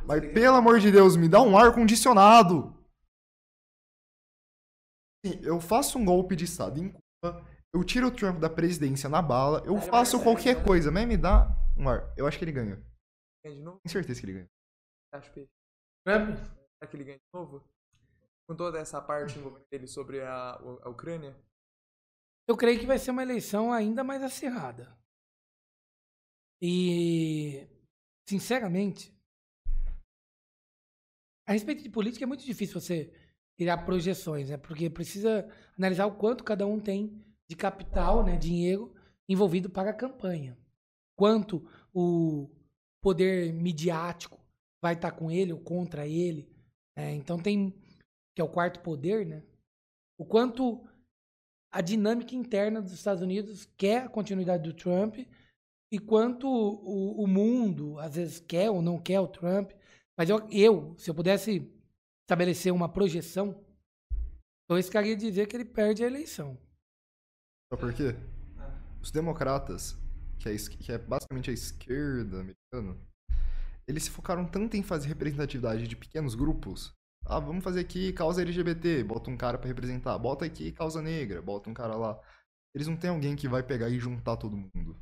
Mas pelo amor de Deus, me dá um ar condicionado. Sim, eu faço um golpe de Estado em Cuba, eu tiro o Trump da presidência na bala, eu faço qualquer coisa, mas me dá um ar. Eu acho que ele ganha. Ganha de novo? Tenho certeza que ele ganha. Acho peixe. Trump? Será que ele ganha de novo? Com toda essa parte envolvendo ele sobre a, a Ucrânia? Eu creio que vai ser uma eleição ainda mais acirrada. E, sinceramente, a respeito de política é muito difícil você criar projeções, né? Porque precisa analisar o quanto cada um tem de capital, né, dinheiro envolvido para a campanha. Quanto o poder midiático vai estar com ele ou contra ele. né? Então tem que é o quarto poder, né? O quanto a dinâmica interna dos Estados Unidos quer a continuidade do Trump e quanto o, o mundo às vezes quer ou não quer o Trump. Mas eu, eu, se eu pudesse estabelecer uma projeção, eu arriscaria dizer que ele perde a eleição. Sabe por quê? Os democratas, que é, que é basicamente a esquerda americana, eles se focaram tanto em fazer representatividade de pequenos grupos. Ah, vamos fazer aqui causa LGBT, bota um cara pra representar. Bota aqui causa negra, bota um cara lá. Eles não têm alguém que vai pegar e juntar todo mundo.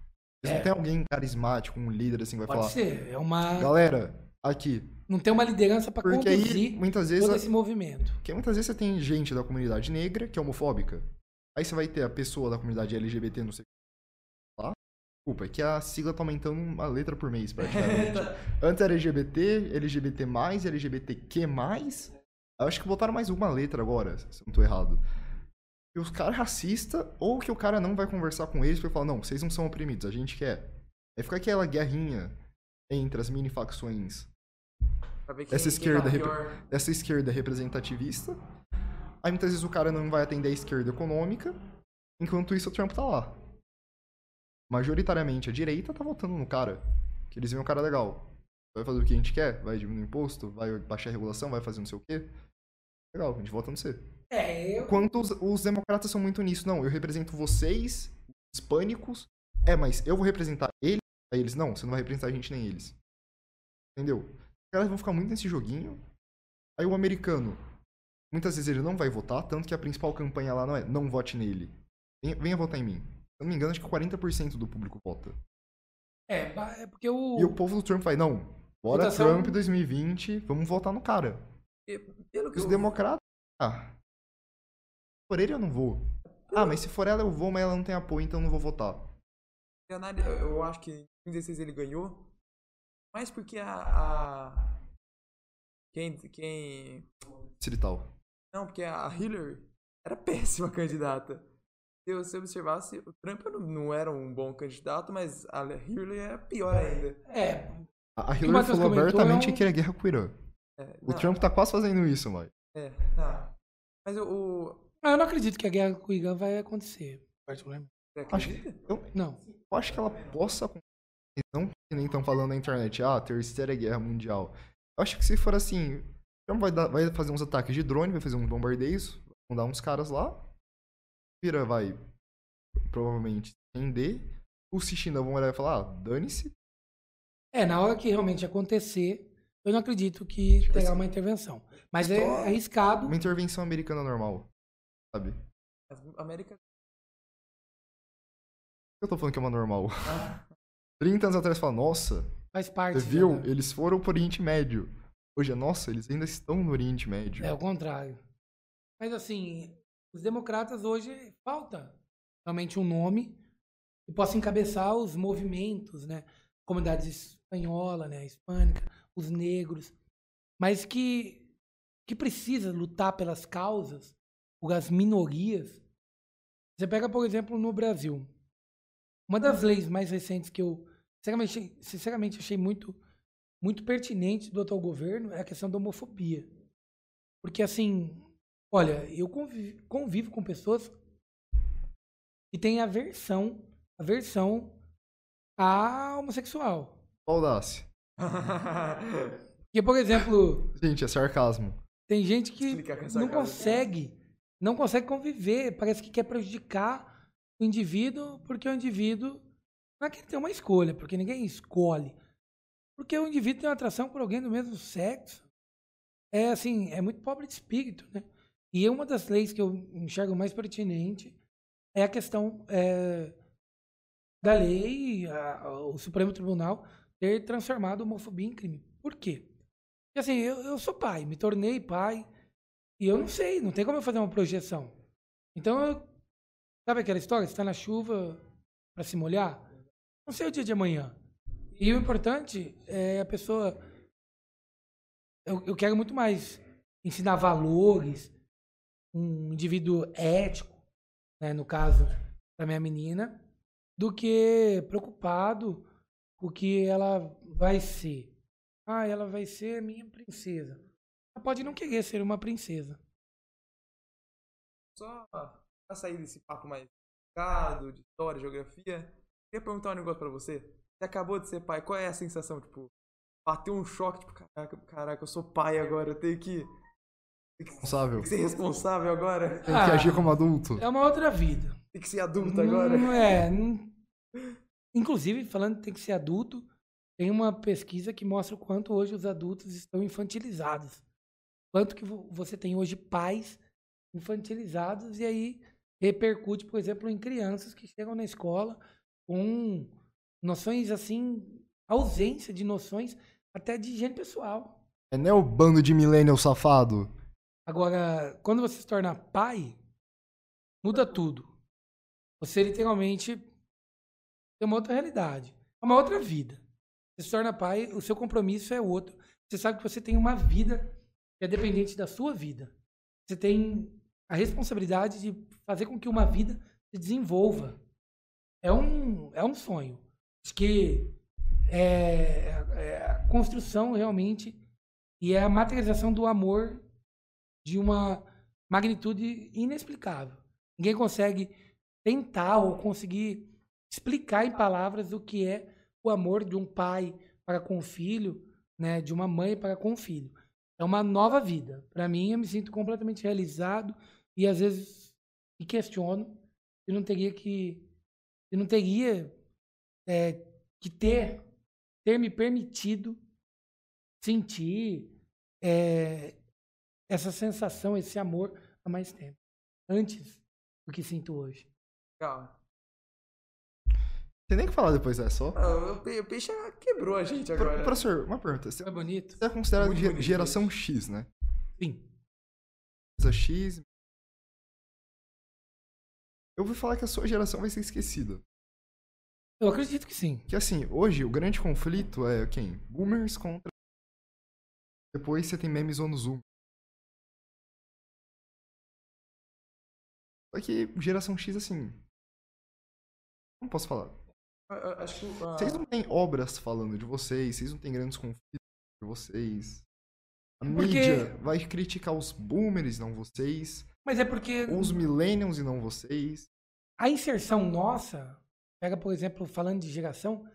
Eles É. não têm alguém carismático, um líder assim, que vai Pode falar. ser. É uma. Galera, aqui. Não tem uma liderança para Porque aí, conduzir muitas vezes, todo esse movimento. porque muitas vezes você tem gente da comunidade negra que é homofóbica. Aí você vai ter a pessoa da comunidade LGBT, não sei lá. Desculpa, é que a sigla tá aumentando uma letra por mês, praticamente. Antes era LGBT, LGBT+, LGBTQ+. Eu acho que botaram mais uma letra agora, se eu não tô errado. E os caras racistas, ou que o cara não vai conversar com eles pra falar, não, vocês não são oprimidos, a gente quer. Aí fica aquela guerrinha entre as mini facções Essa quem esquerda tá dessa esquerda representativista. Aí muitas vezes o cara não vai atender a esquerda econômica, enquanto isso o Trump tá lá. Majoritariamente a direita tá votando no cara, que eles veem um cara legal. Vai fazer o que a gente quer, vai diminuir o imposto, vai baixar a regulação, vai fazer não sei o quê. Legal, a gente vota no C. É, eu. Enquanto os, os democratas são muito nisso, não, eu represento vocês, os hispânicos, é, mas eu vou representar eles, aí eles, não, você não vai representar a gente nem eles. Entendeu? Os caras vão ficar muito nesse joguinho. Aí o americano, muitas vezes ele não vai votar, tanto que a principal campanha lá não é não vote nele. Venha, venha votar em mim. Se eu não me engano, acho que 40% do público vota. É, é porque o. E o povo do Trump vai, não, bora Votação- Trump 2020, vamos votar no cara. E, Pelo que Os eu- democratas, ah, por ele eu não vou. Ah, mas se for ela eu vou, mas ela não tem apoio, então eu não vou votar. eu acho que em 2016 ele ganhou. Mas porque a. a- Quem. Quem. Distrital. Não, porque a Hillary era péssima candidata. Se você observasse, o Trump não, não era um bom candidato, mas a Hillary era pior ainda. É, A a Hillary falou abertamente é um- que queria guerra com o Irã. É, O Trump tá quase fazendo isso, mano. É, não. Mas o, Ah, eu não acredito que a guerra com o Irã vai acontecer, particularmente. Acho que, eu, Não. eu acho que ela possa acontecer, não que nem estão falando na internet, ah, terceira guerra mundial. Eu acho que se for assim, Trump vai, dar- vai fazer uns ataques de drone, vai fazer uns bombardeios, vão dar uns caras lá, Vira vai provavelmente render, os China vão olhar e falar, ah, dane-se, É, na hora que realmente acontecer, eu não acredito que Tipo terá assim, uma intervenção. Mas é arriscado. uma intervenção americana normal, sabe? América. Eu tô falando que é uma normal. Ah, 30 anos atrás, fala, nossa, Faz parte. você viu? né? Eles foram pro Oriente Médio. Hoje é, nossa, eles ainda estão no Oriente Médio. É o contrário. Mas assim, os democratas hoje falta realmente um nome que possa encabeçar os movimentos, né? Comunidade espanhola, né? Hispânica, os negros, mas que que precisa lutar pelas causas, por as minorias. Você pega, por exemplo, no Brasil, uma das leis mais recentes que eu sinceramente, sinceramente achei muito muito pertinente do atual governo é a questão da homofobia. Porque, assim, olha, eu convivo, convivo com pessoas que têm aversão, aversão a homossexual. Audácia. Porque, por exemplo, Gente, é sarcasmo. tem gente que essa não consegue, não consegue conviver, parece que quer prejudicar o indivíduo, porque o indivíduo não é que ele tem uma escolha, porque ninguém escolhe. Porque o indivíduo tem uma atração por alguém do mesmo sexo. É assim, é muito pobre de espírito, né? E uma das leis que eu enxergo mais pertinente é a questão é, da lei, a- o Supremo Tribunal ter transformado a homofobia em crime. Por quê? Assim, eu, eu sou pai, me tornei pai, e eu não sei, não tem como eu fazer uma projeção. Então, eu, sabe aquela história? Você está na chuva para se molhar? Não sei o dia de amanhã. E o importante é a pessoa. Eu, eu quero muito mais ensinar valores, um indivíduo ético, né, no caso da minha menina, do que preocupado com o que ela vai ser. Ah, ela vai ser minha princesa. Ela pode não querer ser uma princesa. Só pra sair desse papo mais complicado, de história, geografia, queria perguntar um negócio pra você. Você acabou de ser pai, qual é a sensação? Tipo, bateu um choque, tipo, caraca, caraca, eu sou pai agora, eu tenho que, Responsável. tenho que ser responsável agora, Tem que Ah. agir como adulto. É uma outra vida. tem que ser adulto agora. Não é. não- Inclusive, falando que tem que ser adulto, tem uma pesquisa que mostra o quanto hoje os adultos estão infantilizados. Quanto que vo- você tem hoje pais infantilizados e aí repercute, por exemplo, em crianças que chegam na escola com noções assim, ausência de noções até de higiene pessoal. É né o bando de millennial safado? Agora, quando você se torna pai, muda tudo. Você literalmente tem uma outra realidade, é uma outra vida. Você se torna pai, o seu compromisso é outro. Você sabe que você tem uma vida que é dependente da sua vida. Você tem a responsabilidade de fazer com que uma vida se desenvolva. É um, é um sonho. Acho que é, é a construção realmente e é a materialização do amor de uma magnitude inexplicável. Ninguém consegue tentar ou conseguir explicar em palavras o que é o amor de um pai para com o filho, né, de uma mãe para com o filho. É uma nova vida. Para mim, eu me sinto completamente realizado e às vezes me questiono se não teria que se não teria é, que ter ter me permitido sentir é, essa sensação, esse amor há mais tempo, antes do que sinto hoje. Legal. Tem nem o que falar depois dessa, só. Ah, o pe- o peixe quebrou a gente Pro- agora. Professor, uma pergunta. Você é bonito? você é considerado Muito ge- bonito geração X, né? Sim. Geração X. Eu vou falar que a sua geração vai ser esquecida. Eu acredito que sim. Que assim, hoje o grande conflito é quem? Boomers contra. Depois você tem memes no Zoom. Só que geração X, assim. Não posso falar. Ah, Acho que Vocês não têm obras falando de vocês, vocês não têm grandes conflitos de vocês. A Porque- mídia vai criticar os boomers, não vocês. Mas é porque Os millennials e não vocês. a inserção nossa, pega, por exemplo, falando de geração,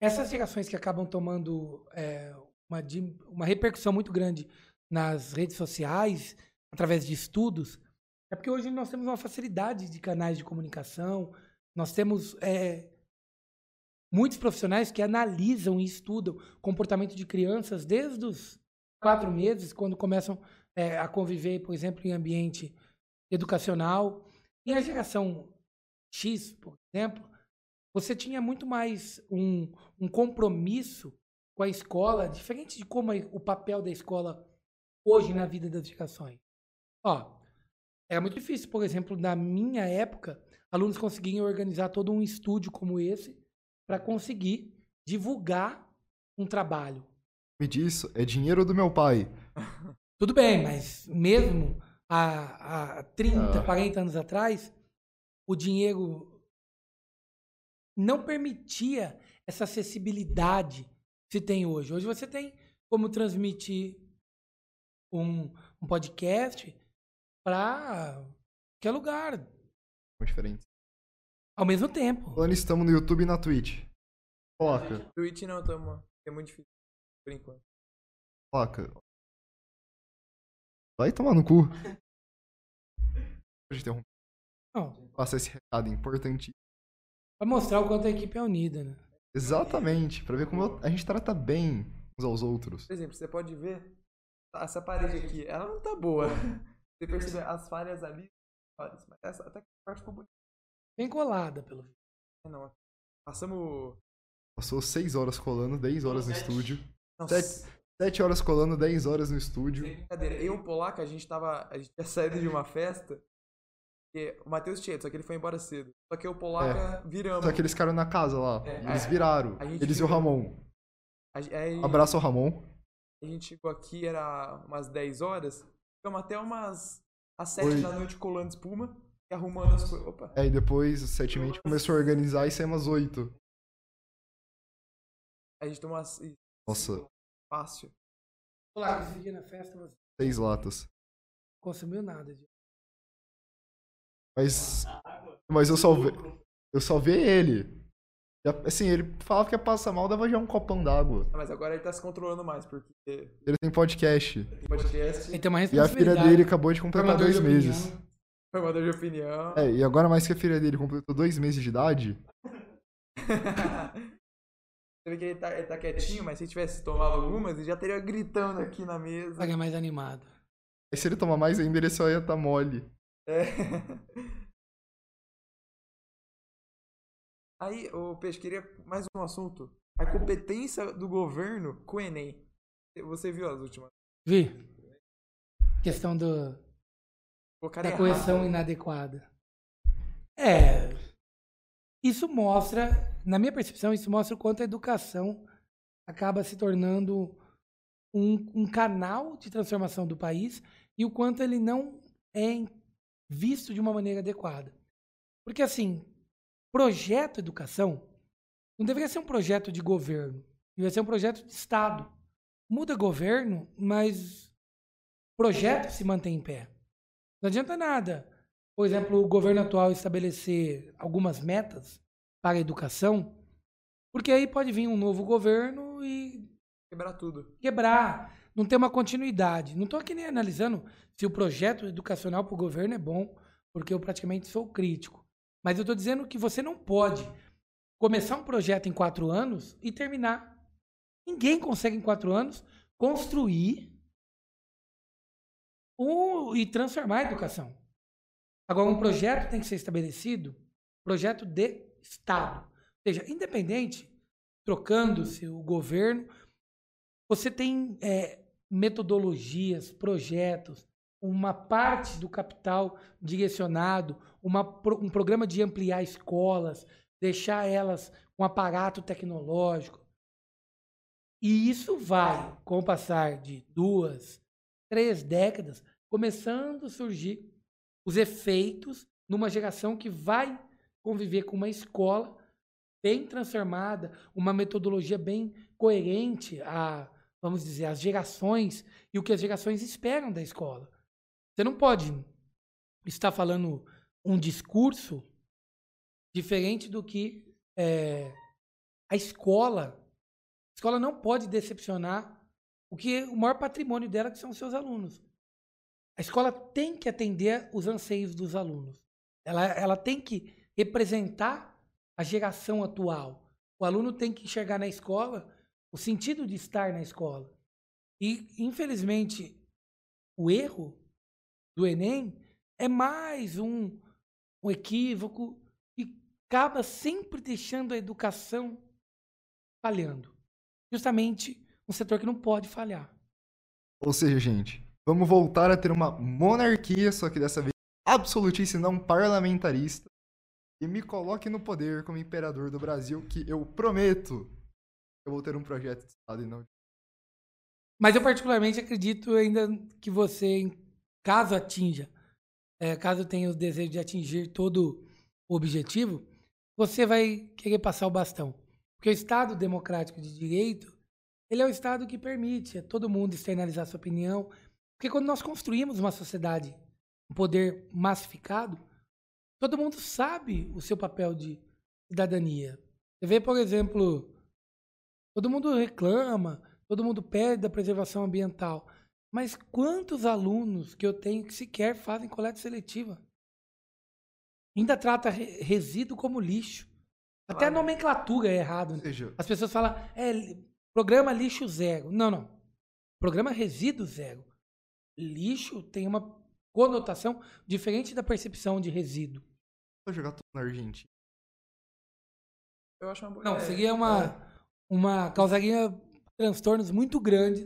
essas gerações que acabam tomando é, uma, uma repercussão muito grande nas redes sociais, através de estudos, é porque hoje nós temos uma facilidade de canais de comunicação, nós temos é, muitos profissionais que analisam e estudam comportamento de crianças desde os quatro meses, quando começam é, a conviver, por exemplo, em ambiente educacional. E a geração X, por exemplo, você tinha muito mais um, um compromisso com a escola, diferente de como é o papel da escola hoje na vida das gerações. Ó, era muito difícil, por exemplo, na minha época, alunos conseguirem organizar todo um estúdio como esse para conseguir divulgar um trabalho. Me diz, é dinheiro do meu pai. Tudo bem, mas mesmo há, há 30, Ah. 40 anos atrás, o dinheiro não permitia essa acessibilidade que se tem hoje. Hoje você tem como transmitir um, um podcast para qualquer lugar, São diferentes. ao mesmo tempo. Falando, estamos no YouTube e na Twitch. Coloca, Twitch não, tamo. É muito difícil por enquanto. coloca. Vai tomar no cu. Pode interromper. Não, Passa esse recado importante. para mostrar o quanto a equipe é unida, né? Exatamente, pra ver como a gente trata bem uns aos outros. Por exemplo, você pode ver essa parede aqui, ela não tá boa. Você percebe as falhas ali, falhas, mas essa até que a parte ficou bonita. Bem colada, pelo visto. Não, passamos. Passou 6 horas colando, 10 horas no estúdio. Nossa, Sete. 7 horas colando, 10 horas no estúdio. sem brincadeira. Eu e o Polaca, a gente tava. A gente tinha saído de uma festa. O Matheus tinha, só que ele foi embora cedo. Só que eu e o Polaca viramos. Só que eles ficaram na casa lá. É, Eles é. viraram. A Eles e o virou. Ramon. A, aí, Abraço ao Ramon. a gente chegou aqui, era umas 10 horas. Ficamos até umas. Às 7 Oi. da noite colando espuma e arrumando as coisas. Opa! Aí depois, o Sete Mente começou a organizar e saímos às 8. A gente tomou umas. Nossa, Fácil. Olá, esse dia na festa você 6 latas. não consumiu nada. de- Mas. Mas eu só vi. Eu só vi ele. Assim, ele falava que ia passar mal, dava já um copão d'água. Ah, Mas agora ele tá se controlando mais, porque Ele tem podcast. tem podcast, Ele tem uma E a filha dele acabou de completar Formador dois de meses. formador de opinião. É, e agora mais que a filha dele completou dois meses de idade, Você vê que ele tá, ele tá quietinho, mas se ele tivesse tomado algumas, ele já teria gritando aqui na mesa. Vai é mais animado. aí se ele tomar mais ainda, ele só ia estar mole. É. Aí, ô Peixe, queria mais um assunto. A competência do governo com o Enem. Você viu as últimas? Vi? Questão do, da errado. correção inadequada. É. Isso mostra, na minha percepção, isso mostra o quanto a educação acaba se tornando um, um canal de transformação do país e o quanto ele não é visto de uma maneira adequada. Porque, assim, projeto educação não deveria ser um projeto de governo, deveria ser um projeto de Estado. Muda governo, mas projeto se mantém em pé. Não adianta nada, por exemplo, o governo atual estabelecer algumas metas para a educação, porque aí pode vir um novo governo e Quebrar tudo. quebrar, não ter uma continuidade. Não estou aqui nem analisando se o projeto educacional para o governo é bom, porque eu praticamente sou crítico. Mas eu estou dizendo que você não pode começar um projeto em quatro anos e terminar. Ninguém consegue em quatro anos construir um, e transformar a educação. Agora, um projeto tem que ser estabelecido, projeto de Estado. Ou seja, independente, trocando-se o governo, você tem é, metodologias, projetos, uma parte do capital direcionado, uma, um programa de ampliar escolas, deixar elas com aparato tecnológico. E isso vai, com o passar de duas, três décadas, começando a surgir os efeitos numa geração que vai conviver com uma escola bem transformada, uma metodologia bem coerente a, vamos dizer, as gerações e o que as gerações esperam da escola. Você não pode está falando um discurso diferente do que é, a escola. A escola não pode decepcionar o que o maior patrimônio dela que são os seus alunos. A escola tem que atender os anseios dos alunos. Ela, ela tem que representar a geração atual. O aluno tem que enxergar na escola o sentido de estar na escola. E, infelizmente, o erro do Enem é mais um, um equívoco e acaba sempre deixando a educação falhando. Justamente um setor que não pode falhar. Ou seja, gente, vamos voltar a ter uma monarquia, só que dessa vez absolutista e não parlamentarista. E me coloque no poder como imperador do Brasil, que eu prometo eu vou ter um projeto de Estado e não. Mas eu particularmente acredito ainda que você, caso atinja, é, caso tenha o desejo de atingir todo o objetivo, você vai querer passar o bastão. Porque o Estado democrático de direito, ele é o Estado que permite a todo mundo externalizar sua opinião. Porque quando nós construímos uma sociedade, um poder massificado, todo mundo sabe o seu papel de cidadania. Você vê, por exemplo, todo mundo reclama, todo mundo pede da preservação ambiental. Mas quantos alunos que eu tenho que sequer fazem coleta seletiva? Ainda trata resíduo como lixo. Até a nomenclatura é errada. Seja... As pessoas falam, é, programa lixo zero. Não, não. Programa resíduo zero. Lixo tem uma conotação diferente da percepção de resíduo. Vou jogar tudo na Argentina. Eu acho uma boa Não, seria uma, é. uma. causaria transtornos muito grandes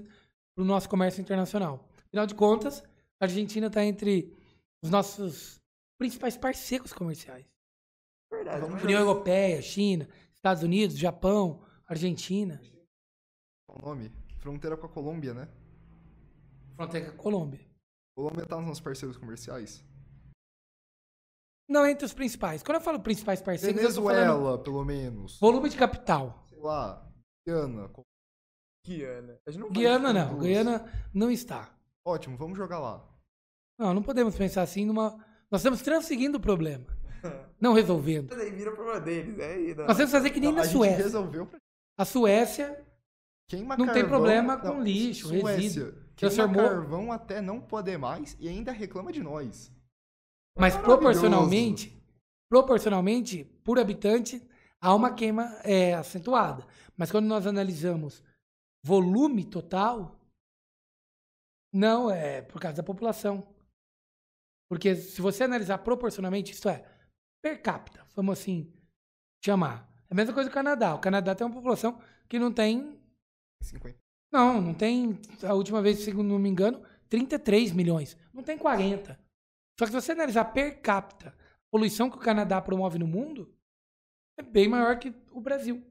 para o nosso comércio internacional. Afinal de contas, a Argentina está entre os nossos principais parceiros comerciais. Verdade. União Europeia, China, Estados Unidos, Japão, Argentina. Qual o nome? Fronteira com a Colômbia, né? Com a Colômbia. Colômbia está nos nossos parceiros comerciais? Não entre os principais. Quando eu falo principais parceiros, Venezuela, pelo menos. Volume de capital. Sei lá, Guiana. Guiana. Não Guiana não. Guiana não está. Ótimo, vamos jogar lá. Não, não podemos pensar assim numa. Nós estamos transseguindo o problema. não resolvendo. Mas aí vira o problema deles. É aí, não. Nós temos que fazer que nem não, na Suécia. Resolveu pra... A Suécia Queima não carvão, tem problema com não, lixo, Suécia, resíduo. Transformou... carvão até não poder mais e ainda reclama de nós. Mas proporcionalmente, proporcionalmente, por habitante, há uma queima é, acentuada. Mas quando nós analisamos volume total, não é por causa da população. Porque se você analisar proporcionalmente, isto é, per capita, vamos assim chamar. É a mesma coisa do Canadá. O Canadá tem uma população que não tem. 50. Não, não tem. A última vez, se não me engano, 33 milhões. Não tem 40. Só que se você analisar per capita, a poluição que o Canadá promove no mundo é bem maior que o Brasil.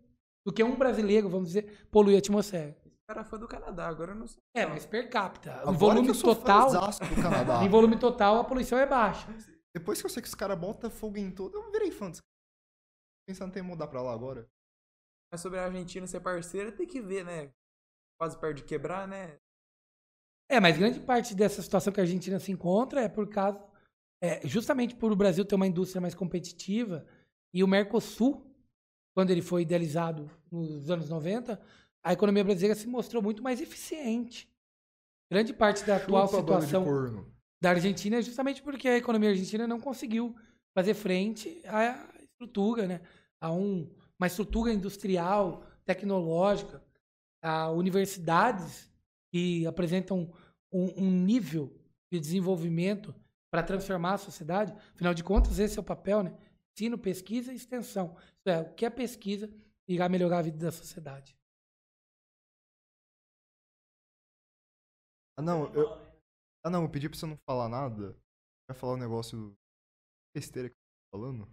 Do que um brasileiro, vamos dizer, polui a atmosfera. Esse cara foi do Canadá, agora eu não sei. É, mas per capita. Em volume total. Do Canadá. em volume total, a poluição é baixa. Depois que eu sei que os caras botam fogo em tudo, eu virei fã dos Pensando em mudar pra lá agora. Mas sobre a Argentina ser parceira, tem que ver, né? Quase perto de quebrar, né? É, mas grande parte dessa situação que a Argentina se encontra é por causa é, justamente por o Brasil ter uma indústria mais competitiva e o Mercosul, quando ele foi idealizado nos anos 90, a economia brasileira se mostrou muito mais eficiente. Grande parte da atual situação da Argentina é justamente porque a economia argentina não conseguiu fazer frente à estrutura, né? a um, uma estrutura industrial, tecnológica, a universidades que apresentam um, um nível de desenvolvimento para transformar a sociedade. Afinal de contas, esse é o papel, né? Ensino, pesquisa e extensão. Isso é, o que é pesquisa irá melhorar a vida da sociedade. Ah, não, eu... Ah, não, eu pedi pra você não falar nada. Vai falar um negócio besteira que eu tô falando.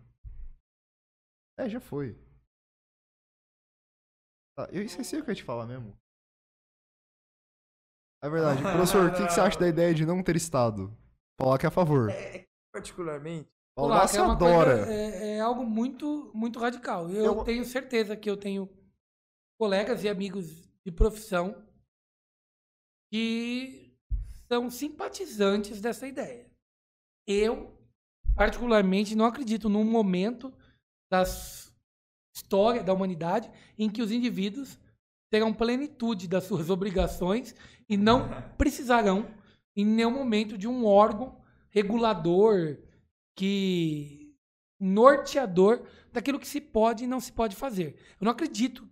É, já foi. Tá, eu esqueci o que eu ia te falar mesmo. É verdade. Professor, o que, que você acha da ideia de não ter Estado? Coloque a favor. É, é particularmente. O Lácio é adora. Coisa, é, é, algo muito, muito radical. Eu, eu tenho certeza que eu tenho colegas e amigos de profissão que são simpatizantes dessa ideia. Eu particularmente, não acredito num momento da história da humanidade em que os indivíduos terão plenitude das suas obrigações e não precisarão, em nenhum momento, de um órgão regulador que norteador daquilo que se pode e não se pode fazer. Eu não acredito,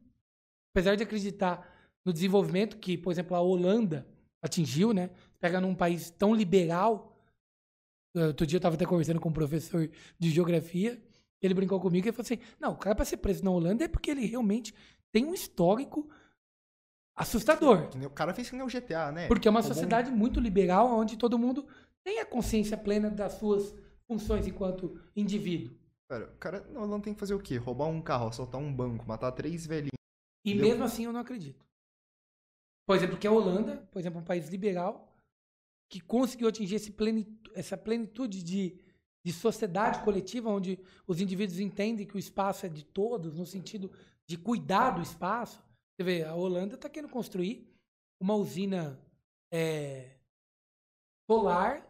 apesar de acreditar no desenvolvimento que, por exemplo, a Holanda atingiu, né? Pega num país tão liberal. Outro dia eu estava até conversando com um professor de geografia. Ele brincou comigo e falou assim: não, o cara para ser preso na Holanda é porque ele realmente tem um histórico assustador. O cara fez que nem o GTA, né? Porque é uma um- sociedade muito liberal, onde todo mundo tem a consciência plena das suas funções enquanto indivíduo. Pera, o cara não, não tem que fazer o quê? Roubar um carro, assaltar um banco, matar três velhinhos. E Entendeu? mesmo assim eu não acredito. Por exemplo, que a Holanda, por exemplo, um país liberal, que conseguiu atingir essa plenitude de, de sociedade coletiva, onde os indivíduos entendem que o espaço é de todos, no sentido de cuidar do espaço. Você vê, a Holanda está querendo construir uma usina é, solar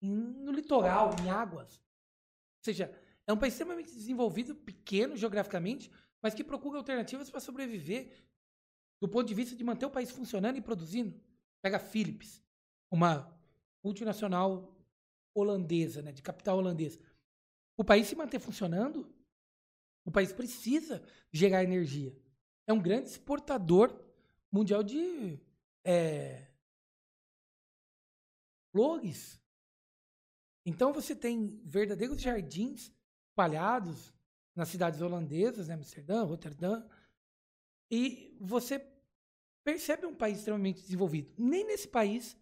no litoral, em águas. Ou seja, é um país extremamente desenvolvido, pequeno geograficamente, mas que procura alternativas para sobreviver do ponto de vista de manter o país funcionando e produzindo. Pega a Philips, uma multinacional holandesa, né, de capital holandesa. O país se manter funcionando, o país precisa gerar energia. É um grande exportador mundial de é, flores. Então você tem verdadeiros jardins espalhados nas cidades holandesas, né, Amsterdã, Roterdã, e você percebe um país extremamente desenvolvido. Nem nesse país,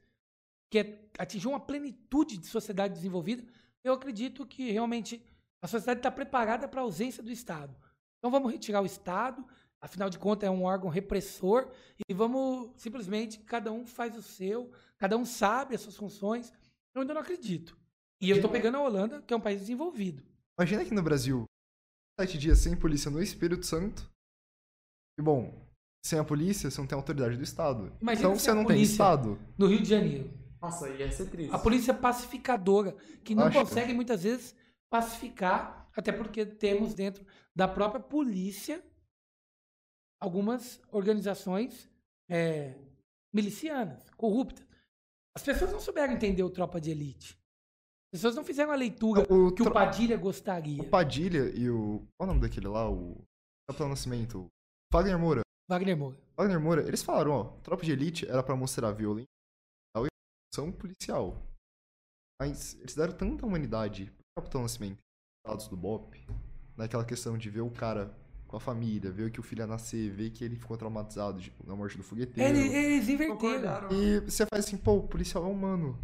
que é, atingiu uma plenitude de sociedade desenvolvida, eu acredito que realmente a sociedade está preparada para a ausência do Estado. Então vamos retirar o Estado, afinal de contas é um órgão repressor, e vamos simplesmente, cada um faz o seu, cada um sabe as suas funções. Eu ainda não acredito. E eu estou pegando a Holanda, que é um país desenvolvido. Imagina aqui no Brasil, sete dias sem polícia no Espírito Santo. E bom, sem a polícia, você não tem autoridade do Estado. Imagina então você não tem Estado. No Rio de Janeiro. Nossa, ia ser triste. A polícia pacificadora, que não Acho. consegue muitas vezes pacificar, até porque temos dentro da própria polícia algumas organizações é, milicianas, corruptas. As pessoas não souberam entender o Tropa de Elite. As pessoas não fizeram a leitura O, que o tro- Padilha gostaria. o Padilha e o. Qual é o nome daquele lá? O. Capitão Nascimento. O Wagner Moura. Wagner Moura. Wagner Moura, eles falaram, ó, Tropa de Elite era pra mostrar violência ação policial. Mas eles deram tanta humanidade pro Capitão Nascimento, dados do BOP, naquela questão de ver o cara com a família, ver que o filho ia nascer, ver que ele ficou traumatizado de- na morte do fogueteiro. Ele- Eles inverteram. E você faz assim, pô, o policial é humano.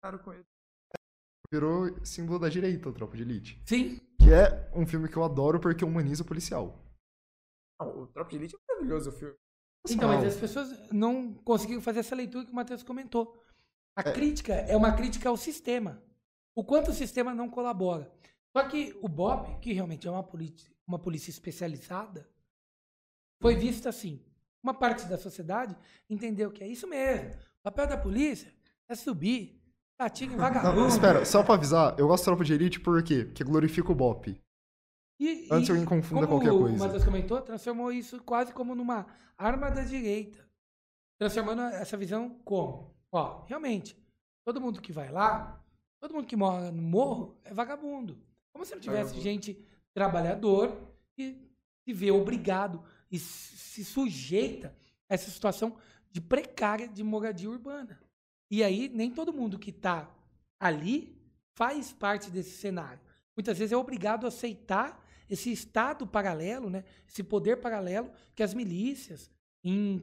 concordaram com ele. Virou símbolo da direita, o Tropa de Elite. Sim. Que é um filme que eu adoro porque humaniza o policial. Não, o Tropa de Elite é maravilhoso o filme. Então, mas as pessoas não conseguiram fazer essa leitura que o Matheus comentou. A É. crítica é uma crítica ao sistema. O quanto o sistema não colabora. Só que o BOP, que realmente é uma polícia, uma polícia especializada, foi visto assim. Uma parte da sociedade entendeu que é isso mesmo. O papel da polícia é subir, bater em Não, vagabundo. espera, só pra avisar, eu gosto de Tropa de Elite por quê? Porque glorifica o BOP. E, Antes e alguém confunda como qualquer O coisa. Matheus comentou, transformou isso quase como numa arma da direita. Transformando essa visão como? Ó, realmente, todo mundo que vai lá, todo mundo que mora no morro é vagabundo. Como se não tivesse Vagabundo. gente trabalhador que se vê obrigado e se se sujeita a essa situação de precária de moradia urbana. E aí, nem todo mundo que está ali faz parte desse cenário. Muitas vezes é obrigado a aceitar esse estado paralelo, né? esse poder paralelo que as milícias, em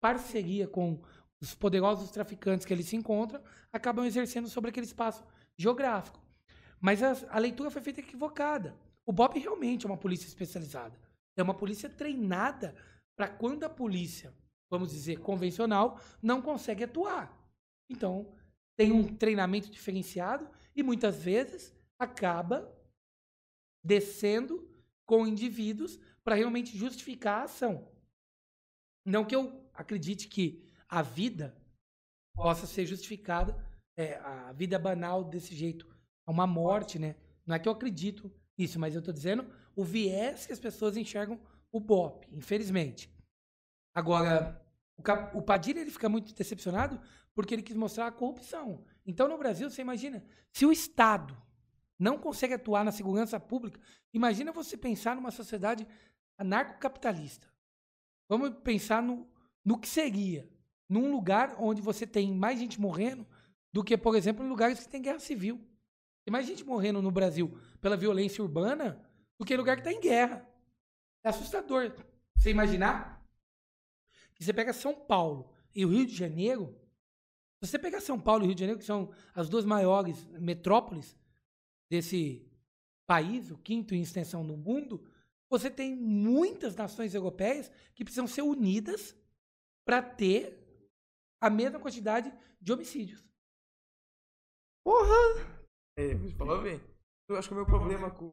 parceria com os poderosos traficantes que eles se encontram, acabam exercendo sobre aquele espaço geográfico. Mas a, a leitura foi feita equivocada. O BOP realmente é uma polícia especializada. É uma polícia treinada para quando a polícia, vamos dizer, convencional, não consegue atuar. Então, tem um treinamento diferenciado e muitas vezes acaba descendo com indivíduos para realmente justificar a ação. Não que eu acredite que a vida possa ser justificada, é, a vida banal desse jeito É uma morte, né? Não é que eu acredito nisso, mas eu tô dizendo o viés que as pessoas enxergam o BOP, infelizmente. Agora, o, Cap- o Padilha ele fica muito decepcionado porque ele quis mostrar a corrupção. Então, no Brasil, você imagina, se o Estado não consegue atuar na segurança pública, imagina você pensar numa sociedade anarcocapitalista. Vamos pensar no, no que seria num lugar onde você tem mais gente morrendo do que, por exemplo, em lugares que tem guerra civil. Tem mais gente morrendo no Brasil pela violência urbana do que em lugar que está em guerra. É assustador. Você imaginar que você pega São Paulo e o Rio de Janeiro, se você pegar São Paulo e Rio de Janeiro, que são as duas maiores metrópoles desse país, o quinto em extensão do mundo, você tem muitas nações europeias que precisam ser unidas para ter a mesma quantidade de homicídios. Porra! É, você falou bem. Eu acho que o meu problema com o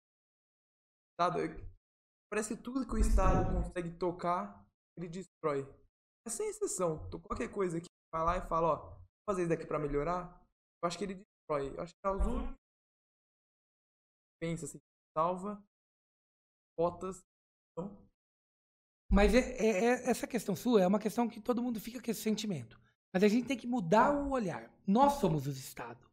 Estado é que parece que tudo que o Estado consegue tocar, ele destrói. É sem exceção. Então, qualquer coisa que vai lá e fala, ó, vou fazer isso daqui pra melhorar, eu acho que ele destrói. Eu acho que é os únicos pensa assim, salva cotas. Então, Mas é- é- é- essa questão sua é uma questão que todo mundo fica com esse sentimento. Mas a gente tem que mudar o olhar. Nós somos o Estado.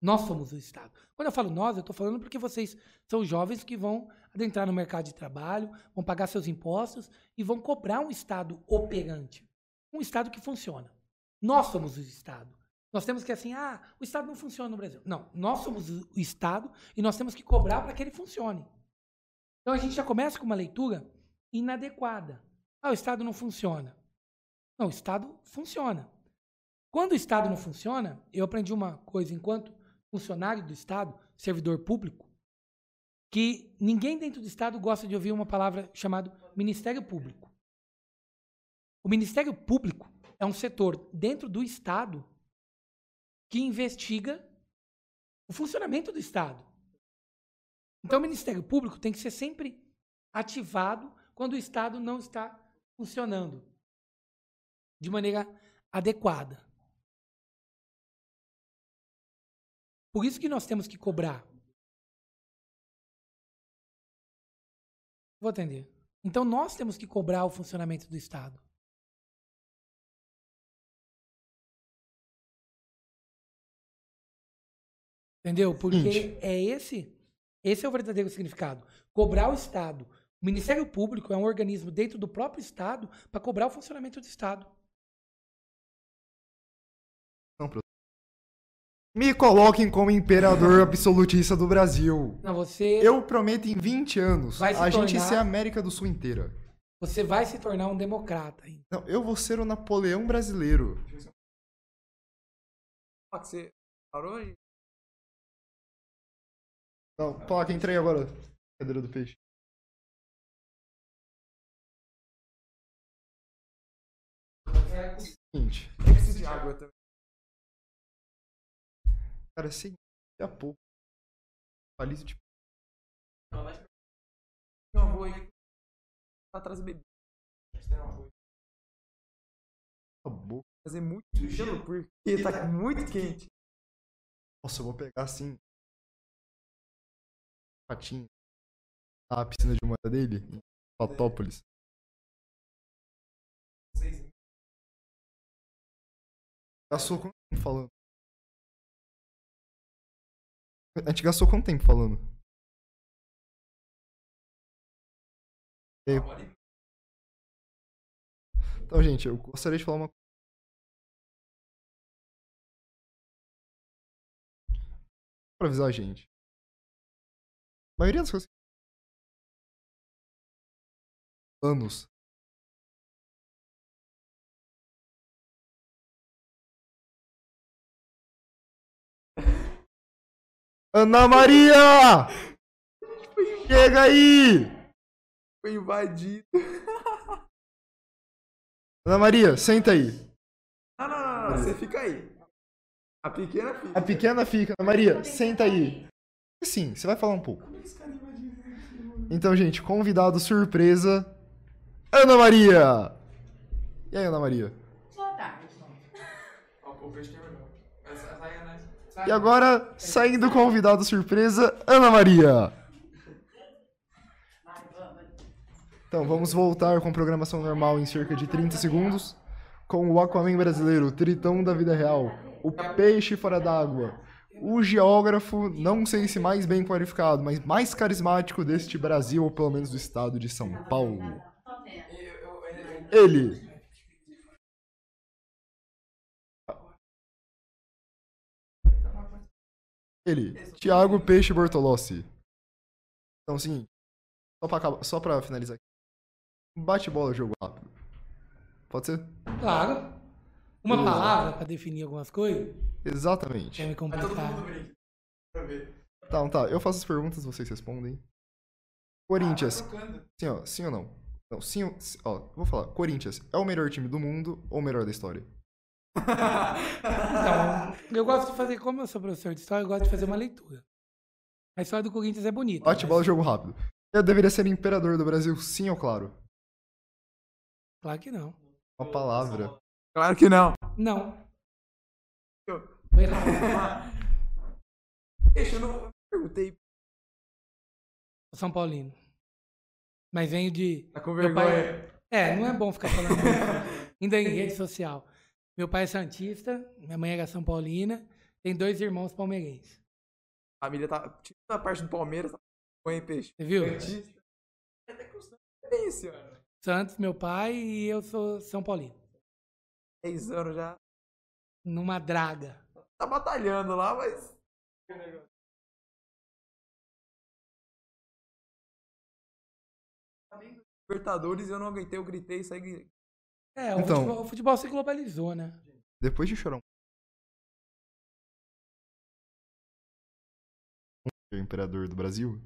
Nós somos o Estado. Quando eu falo nós, eu estou falando porque vocês são jovens que vão adentrar no mercado de trabalho, vão pagar seus impostos e vão cobrar um Estado operante. Um Estado que funciona. Nós somos o Estado. Nós temos que assim, ah, o Estado não funciona no Brasil. Não, nós somos o Estado e nós temos que cobrar para que ele funcione. Então a gente já começa com uma leitura inadequada. Ah, o Estado não funciona. Não, o Estado funciona. Quando o Estado não funciona, eu aprendi uma coisa enquanto funcionário do Estado, servidor público, que ninguém dentro do Estado gosta de ouvir uma palavra chamada Ministério Público. O Ministério Público é um setor dentro do Estado que investiga o funcionamento do Estado. Então, o Ministério Público tem que ser sempre ativado quando o Estado não está funcionando de maneira adequada. Por isso que nós temos que cobrar. Vou atender. Então, nós temos que cobrar o funcionamento do Estado. Entendeu? Porque Seguinte. é esse, esse é o verdadeiro significado. Cobrar o Estado. O Ministério Público é um organismo dentro do próprio Estado para cobrar o funcionamento do Estado. Me coloquem como imperador absolutista do Brasil. Não, você, Eu prometo em 20 anos Vai se a gente tornar- ser a América do Sul inteira. você vai se tornar um democrata. hein? Não, eu vou ser o Napoleão brasileiro. que você parou e Não, placa, entrei agora. Cadeira do peixe. Seguinte, eu preciso de água também. cara, sem a pouco. Palito de Não, vou aí. Tá atrás da bebida. boca. Fazer muito gelo porque tá muito quente. Nossa, eu vou pegar assim. Patinho. A piscina de moeda dele. Em Patópolis. Gastou quanto tempo falando? A gente gastou quanto tempo falando? Então, gente, eu gostaria de falar uma coisa. Pra avisar a gente. Maioria das coisas. Anos. Ana Maria! Chega aí! Foi invadido. Ana Maria, senta aí. Não, não, não, não. Você fica aí. A pequena fica. A pequena fica. Ana Maria, senta aí. Sim, você vai falar um pouco. Então, gente, convidado surpresa. Ana Maria! E aí, Ana Maria? Boa tarde. Ó, o peixe terminou. Essa saia, né? E agora, saindo convidado surpresa, Ana Maria. Então, vamos voltar com programação normal em cerca de 30 segundos. Com o Aquaman brasileiro, o tritão da vida real, o peixe fora d'água, o geógrafo, não sei se mais bem qualificado, mas mais carismático deste Brasil, ou pelo menos do estado de São Paulo. Ele. Ele, Thiago Peixe Bortolossi. Então, assim, só pra, acabar- só pra finalizar aqui. Bate bola, jogo rápido. Pode ser? Claro. Uma Beleza. palavra pra definir algumas coisas. Exatamente. Quer me complicar? Tá, tá. Eu faço as perguntas, vocês respondem. Corinthians. Sim, ó, sim ou não? Não, sim, ó, vou falar. Corinthians é o melhor time do mundo ou o melhor da história? Então, eu gosto de fazer, como eu sou professor de história, eu gosto de fazer uma leitura. A história do Corinthians é bonita. Bate mas- bola, jogo rápido. Eu deveria ser imperador do Brasil, sim ou claro? Claro que não. Uma palavra. Claro que não. Não. Eu- Foi errado. Deixa, eu não perguntei. São Paulino. Mas venho de. Tá com vergonha. pai- É, não é bom ficar falando isso. ainda em rede social. Meu pai é Santista, minha mãe era São Paulina, tem dois irmãos palmeirenses. A família tá. Tipo, a parte do Palmeiras tá com vergonha, peixe. Você viu? Santista. Até que o Santos é. Santos, meu pai, e eu sou São Paulino. 10 anos já. Numa draga. Tá batalhando lá, mas. Libertadores eu não aguentei, eu gritei, saí. É, o, Então- futebol, o futebol se globalizou, né? Depois de chorar um. o imperador do Brasil,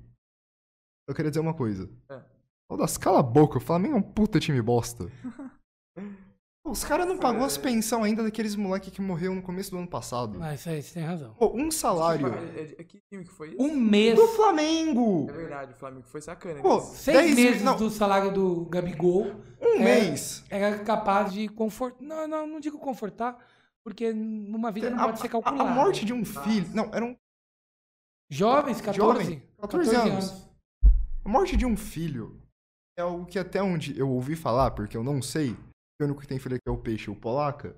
eu queria dizer uma coisa. É. Rodas, cala a boca, o Flamengo é um puta time bosta. Os caras não pagou as pensão ainda daqueles moleque que morreu no começo do ano passado. Mas isso aí, você tem razão. Pô, um salário É, é- é que time que foi isso? Um mês, do Flamengo! É verdade, o Flamengo foi sacana. Pô, seis 10 mil- meses não. do salário do Gabigol Um É. mês! era capaz de confortar. Não, não, não digo confortar, porque numa vida não A, pode ser calculada. a morte de um filho. Não, era um. Jovens, 14, Jovem, 14 anos. A morte de um filho é algo que até onde eu ouvi falar, porque eu não sei, o único que tem filho aqui é o peixe, o polaca,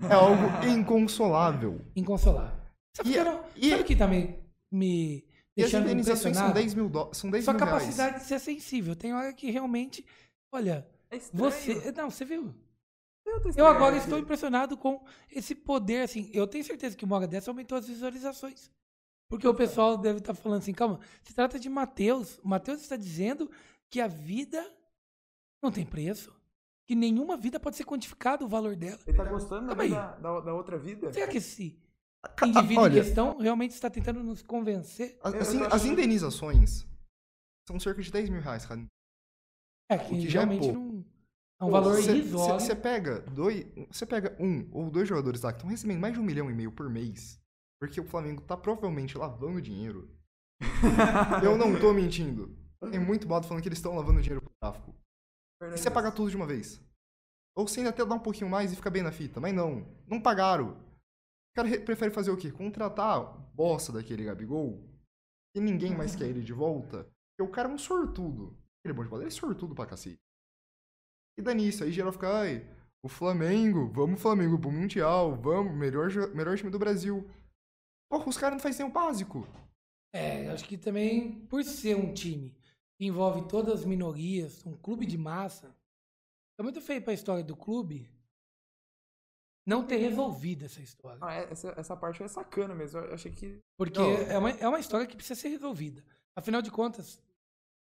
é algo inconsolável. Inconsolável. Sabe, E- que eu não- e- sabe o que tá me, E deixando indenizações são impressionado? 10 mil, dó- são 10 Sua mil reais. capacidade de ser sensível. Tem hora que realmente. Olha, É você. Não, você viu? Eu, Eu agora estou impressionado com esse poder, assim. Eu tenho certeza que uma hora dessa aumentou as visualizações. Porque o pessoal deve estar falando assim, calma, se trata de Mateus. O Mateus está dizendo que a vida não tem preço. Que nenhuma vida pode ser quantificado o valor dela. Ele tá gostando Calma aí. da, da, da outra vida? Será que esse Ca- indivíduo Olha, em questão realmente está tentando nos convencer? as, Eu as indenizações são cerca de 10 mil reais, cara. É que, que já é realmente não. É um valor irrisório. Você pega dois. Você pega um ou dois jogadores lá que estão recebendo mais de um milhão e meio por mês. Porque o Flamengo tá provavelmente lavando dinheiro. Eu não tô mentindo. Tem muito modo falando que eles estão lavando dinheiro pro tráfico. E você paga tudo de uma vez. Ou você ainda até dá um pouquinho mais e fica bem na fita. Mas não. Não pagaram. O cara re- prefere fazer o quê? Contratar bosta daquele Gabigol. E ninguém mais quer ele de volta. Porque o cara é um sortudo. Ele é bom de bola. Ele é sortudo pra cacete. E daí nisso, aí geral fica, ai, o Flamengo, vamos Flamengo pro Mundial, vamos, melhor, melhor time do Brasil. Porra, os caras não fazem nem o básico. É, acho que também, por ser um time que envolve todas as minorias, um clube de massa, é muito feio pra história do clube não ter resolvido essa história. Ah, é- essa, essa parte é sacana mesmo. Eu achei que. Porque Não. é uma, é uma história que precisa ser resolvida. Afinal de contas,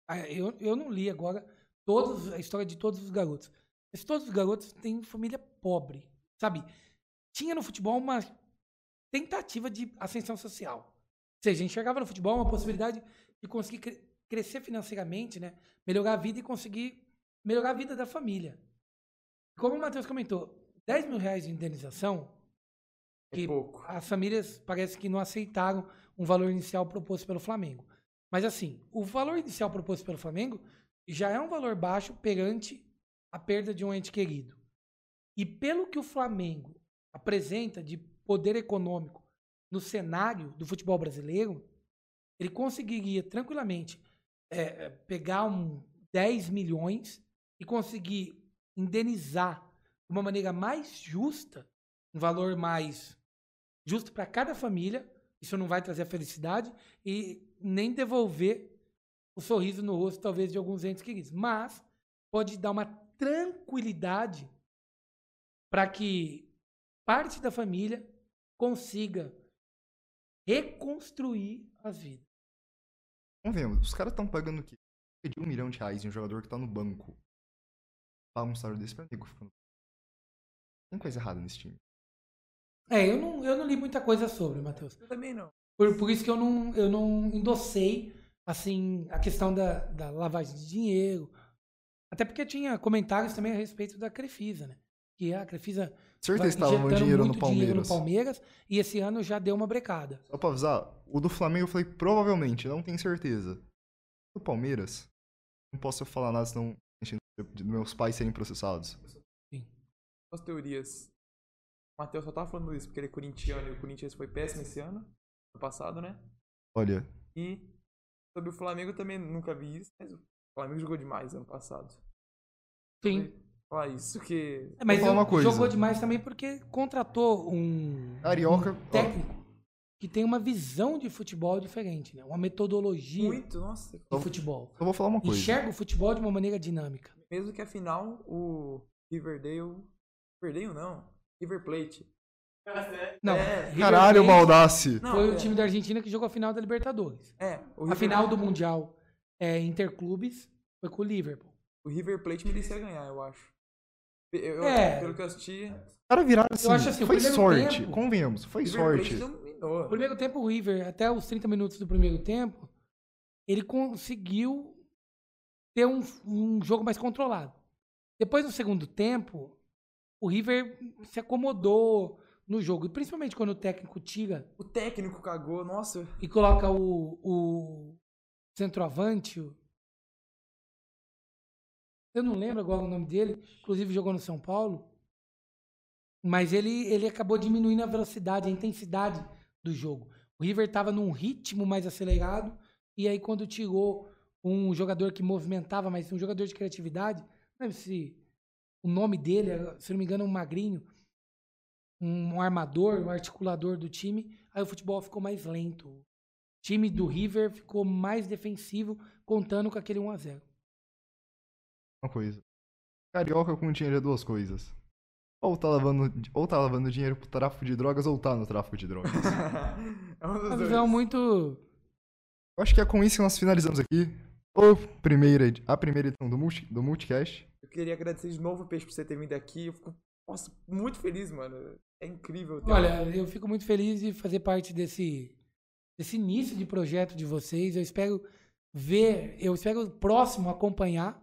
a- eu, eu não li agora todos, a história de todos os garotos. Mas todos os garotos têm família pobre, sabe? Tinha no futebol uma tentativa de ascensão social. Ou seja, enxergava no futebol uma possibilidade de conseguir crescer financeiramente, né? melhorar a vida e conseguir melhorar a vida da família. Como o Matheus comentou, 10 mil reais de indenização É Que- pouco. as famílias parece que não aceitaram um valor inicial proposto pelo Flamengo. Mas assim, o valor inicial proposto pelo Flamengo já é um valor baixo perante a perda de um ente querido. E pelo que o Flamengo apresenta de poder econômico no cenário do futebol brasileiro, ele conseguiria tranquilamente é, é, pegar um 10 milhões e conseguir indenizar de uma maneira mais justa, um valor mais justo para cada família. Isso não vai trazer a felicidade e nem devolver o sorriso no rosto, talvez, de alguns entes queridos. Mas pode dar uma tranquilidade para que parte da família consiga reconstruir as vidas. Vamos ver, os caras estão pagando o quê? De um milhão de reais em um jogador que tá no banco. Paga um salário desse pra nego. Tem coisa errada nesse time. É, eu não, eu não li muita coisa sobre, Matheus. Eu também não. Por, por isso que eu não, eu não endossei, assim, a questão da, da lavagem de dinheiro. Até porque tinha comentários também a respeito da Crefisa, né? Que a Crefisa Certeza vai que tava injetando dinheiro no muito dinheiro Palmeiras. no Palmeiras e esse ano já deu uma brecada. Só pra avisar, o do Flamengo eu falei provavelmente, não tenho certeza. Do Palmeiras, não posso falar nada senão de meus pais serem processados. As teorias. O Matheus só tava falando isso porque ele é corintiano e o Corinthians foi péssimo esse ano. No passado, né? Olha, E sobre o Flamengo eu também nunca vi isso, mas o Flamengo jogou demais ano passado. Sim. Falar isso que. É, mas uma eu- coisa. jogou demais também porque contratou um, Carioca. um técnico que tem uma visão de futebol diferente, né? Uma metodologia Muito, nossa. de futebol. Eu vou falar uma coisa. Enxerga o futebol de uma maneira dinâmica. Mesmo que afinal o Riverdale. Riverdale não. River Plate. Não, É, Caralho, Baldassi! Não, Foi é, o time da Argentina que jogou a final da Libertadores. É, o A final do Mundial é, Interclubes foi com o Liverpool. o River Plate merecia ganhar, eu acho. Eu- É. Pelo que eu assisti, Os caras viraram assim. acho assim, o foi sorte. tempo- Convenhamos, foi River sorte. No primeiro tempo, o River, até os 30 minutos do primeiro tempo, ele conseguiu ter um, um jogo mais controlado. Depois, no segundo tempo, o River se acomodou no jogo. E principalmente quando o técnico tira O técnico cagou, nossa. e coloca o, o centroavante. o- Eu não lembro agora o nome dele. Inclusive jogou no São Paulo. Mas ele, ele acabou diminuindo a velocidade, a intensidade do jogo. O River estava num ritmo mais acelerado. E aí, quando tirou um jogador que movimentava, mas um jogador de criatividade, não lembro se o nome dele, se não me engano, um magrinho, um armador, um articulador do time, aí o futebol ficou mais lento. O time do River ficou mais defensivo, contando com aquele 1x0. Uma coisa. Carioca com dinheiro é duas coisas. Ou tá lavando, ou tá lavando dinheiro pro tráfico de drogas, ou tá no tráfico de drogas. é um dos Uma dois. visão muito. Eu acho que é com isso que nós finalizamos aqui o primeira, ed- a primeira edição do, multi, do Multicast. Eu queria agradecer de novo, Peixe, por você ter vindo aqui. Eu fico, nossa, muito feliz, mano. É incrível. ter- Olha, eu fico muito feliz de fazer parte desse, desse início de projeto de vocês. Eu espero ver, eu espero o próximo acompanhar,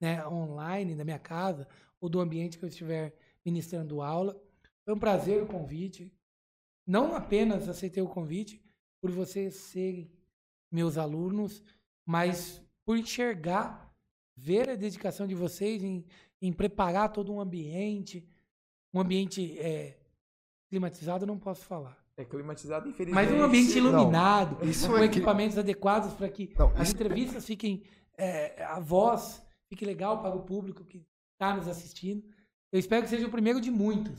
né, online, da minha casa, ou do ambiente que eu estiver ministrando aula. Foi um prazer o convite. Não apenas aceitei o convite por vocês serem meus alunos, mas por enxergar, ver a dedicação de vocês em, em preparar todo um ambiente, um ambiente é, climatizado, não posso falar. É climatizado, infelizmente. Mas um ambiente iluminado, com é que- equipamentos adequados para que Não, as isso- entrevistas fiquem, é, a voz fique legal para o público que está nos assistindo. Eu espero que seja o primeiro de muitos.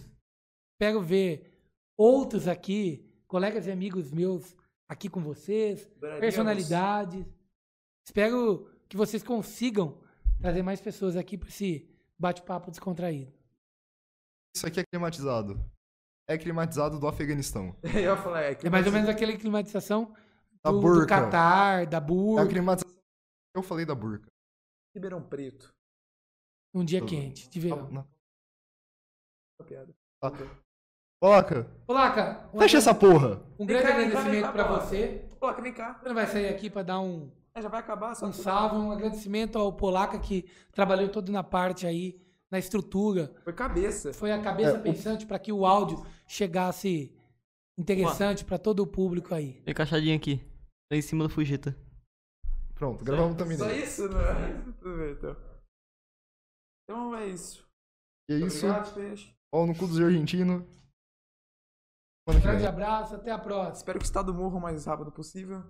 Espero ver outros aqui, colegas e amigos meus aqui com vocês, personalidades. Espero que vocês consigam trazer mais pessoas aqui para esse bate-papo descontraído. Isso aqui é climatizado. É climatizado do Afeganistão. Eu ia falar, é, É mais ou menos aquela climatização Da do, do burca. Catar, da É a burca, climatização. Eu falei da burca. Ribeirão Preto. um dia quente, de verão. Não. Essa piada. Tá. Coloca. Placa, um, Fecha essa porra. um grande cá, agradecimento cá, para Placa. você. Coloca, vem cá. Você não vai sair aqui para dar um, É, já vai acabar, só um salve, um agradecimento ao Polaca que trabalhou todo na parte aí, na estrutura. Foi cabeça. Foi a cabeça É, o- pensante para que o áudio chegasse interessante para todo o público aí. Encaixadinho aqui. Lá em cima do Fujita. Pronto, gravamos também. Só isso, né? Tudo bem, então. Então é isso. E é isso. Obrigado, Peixe. Ó, no cu dos argentinos. que Grande abraço, até a próxima. Espero que o estado morra o mais rápido possível.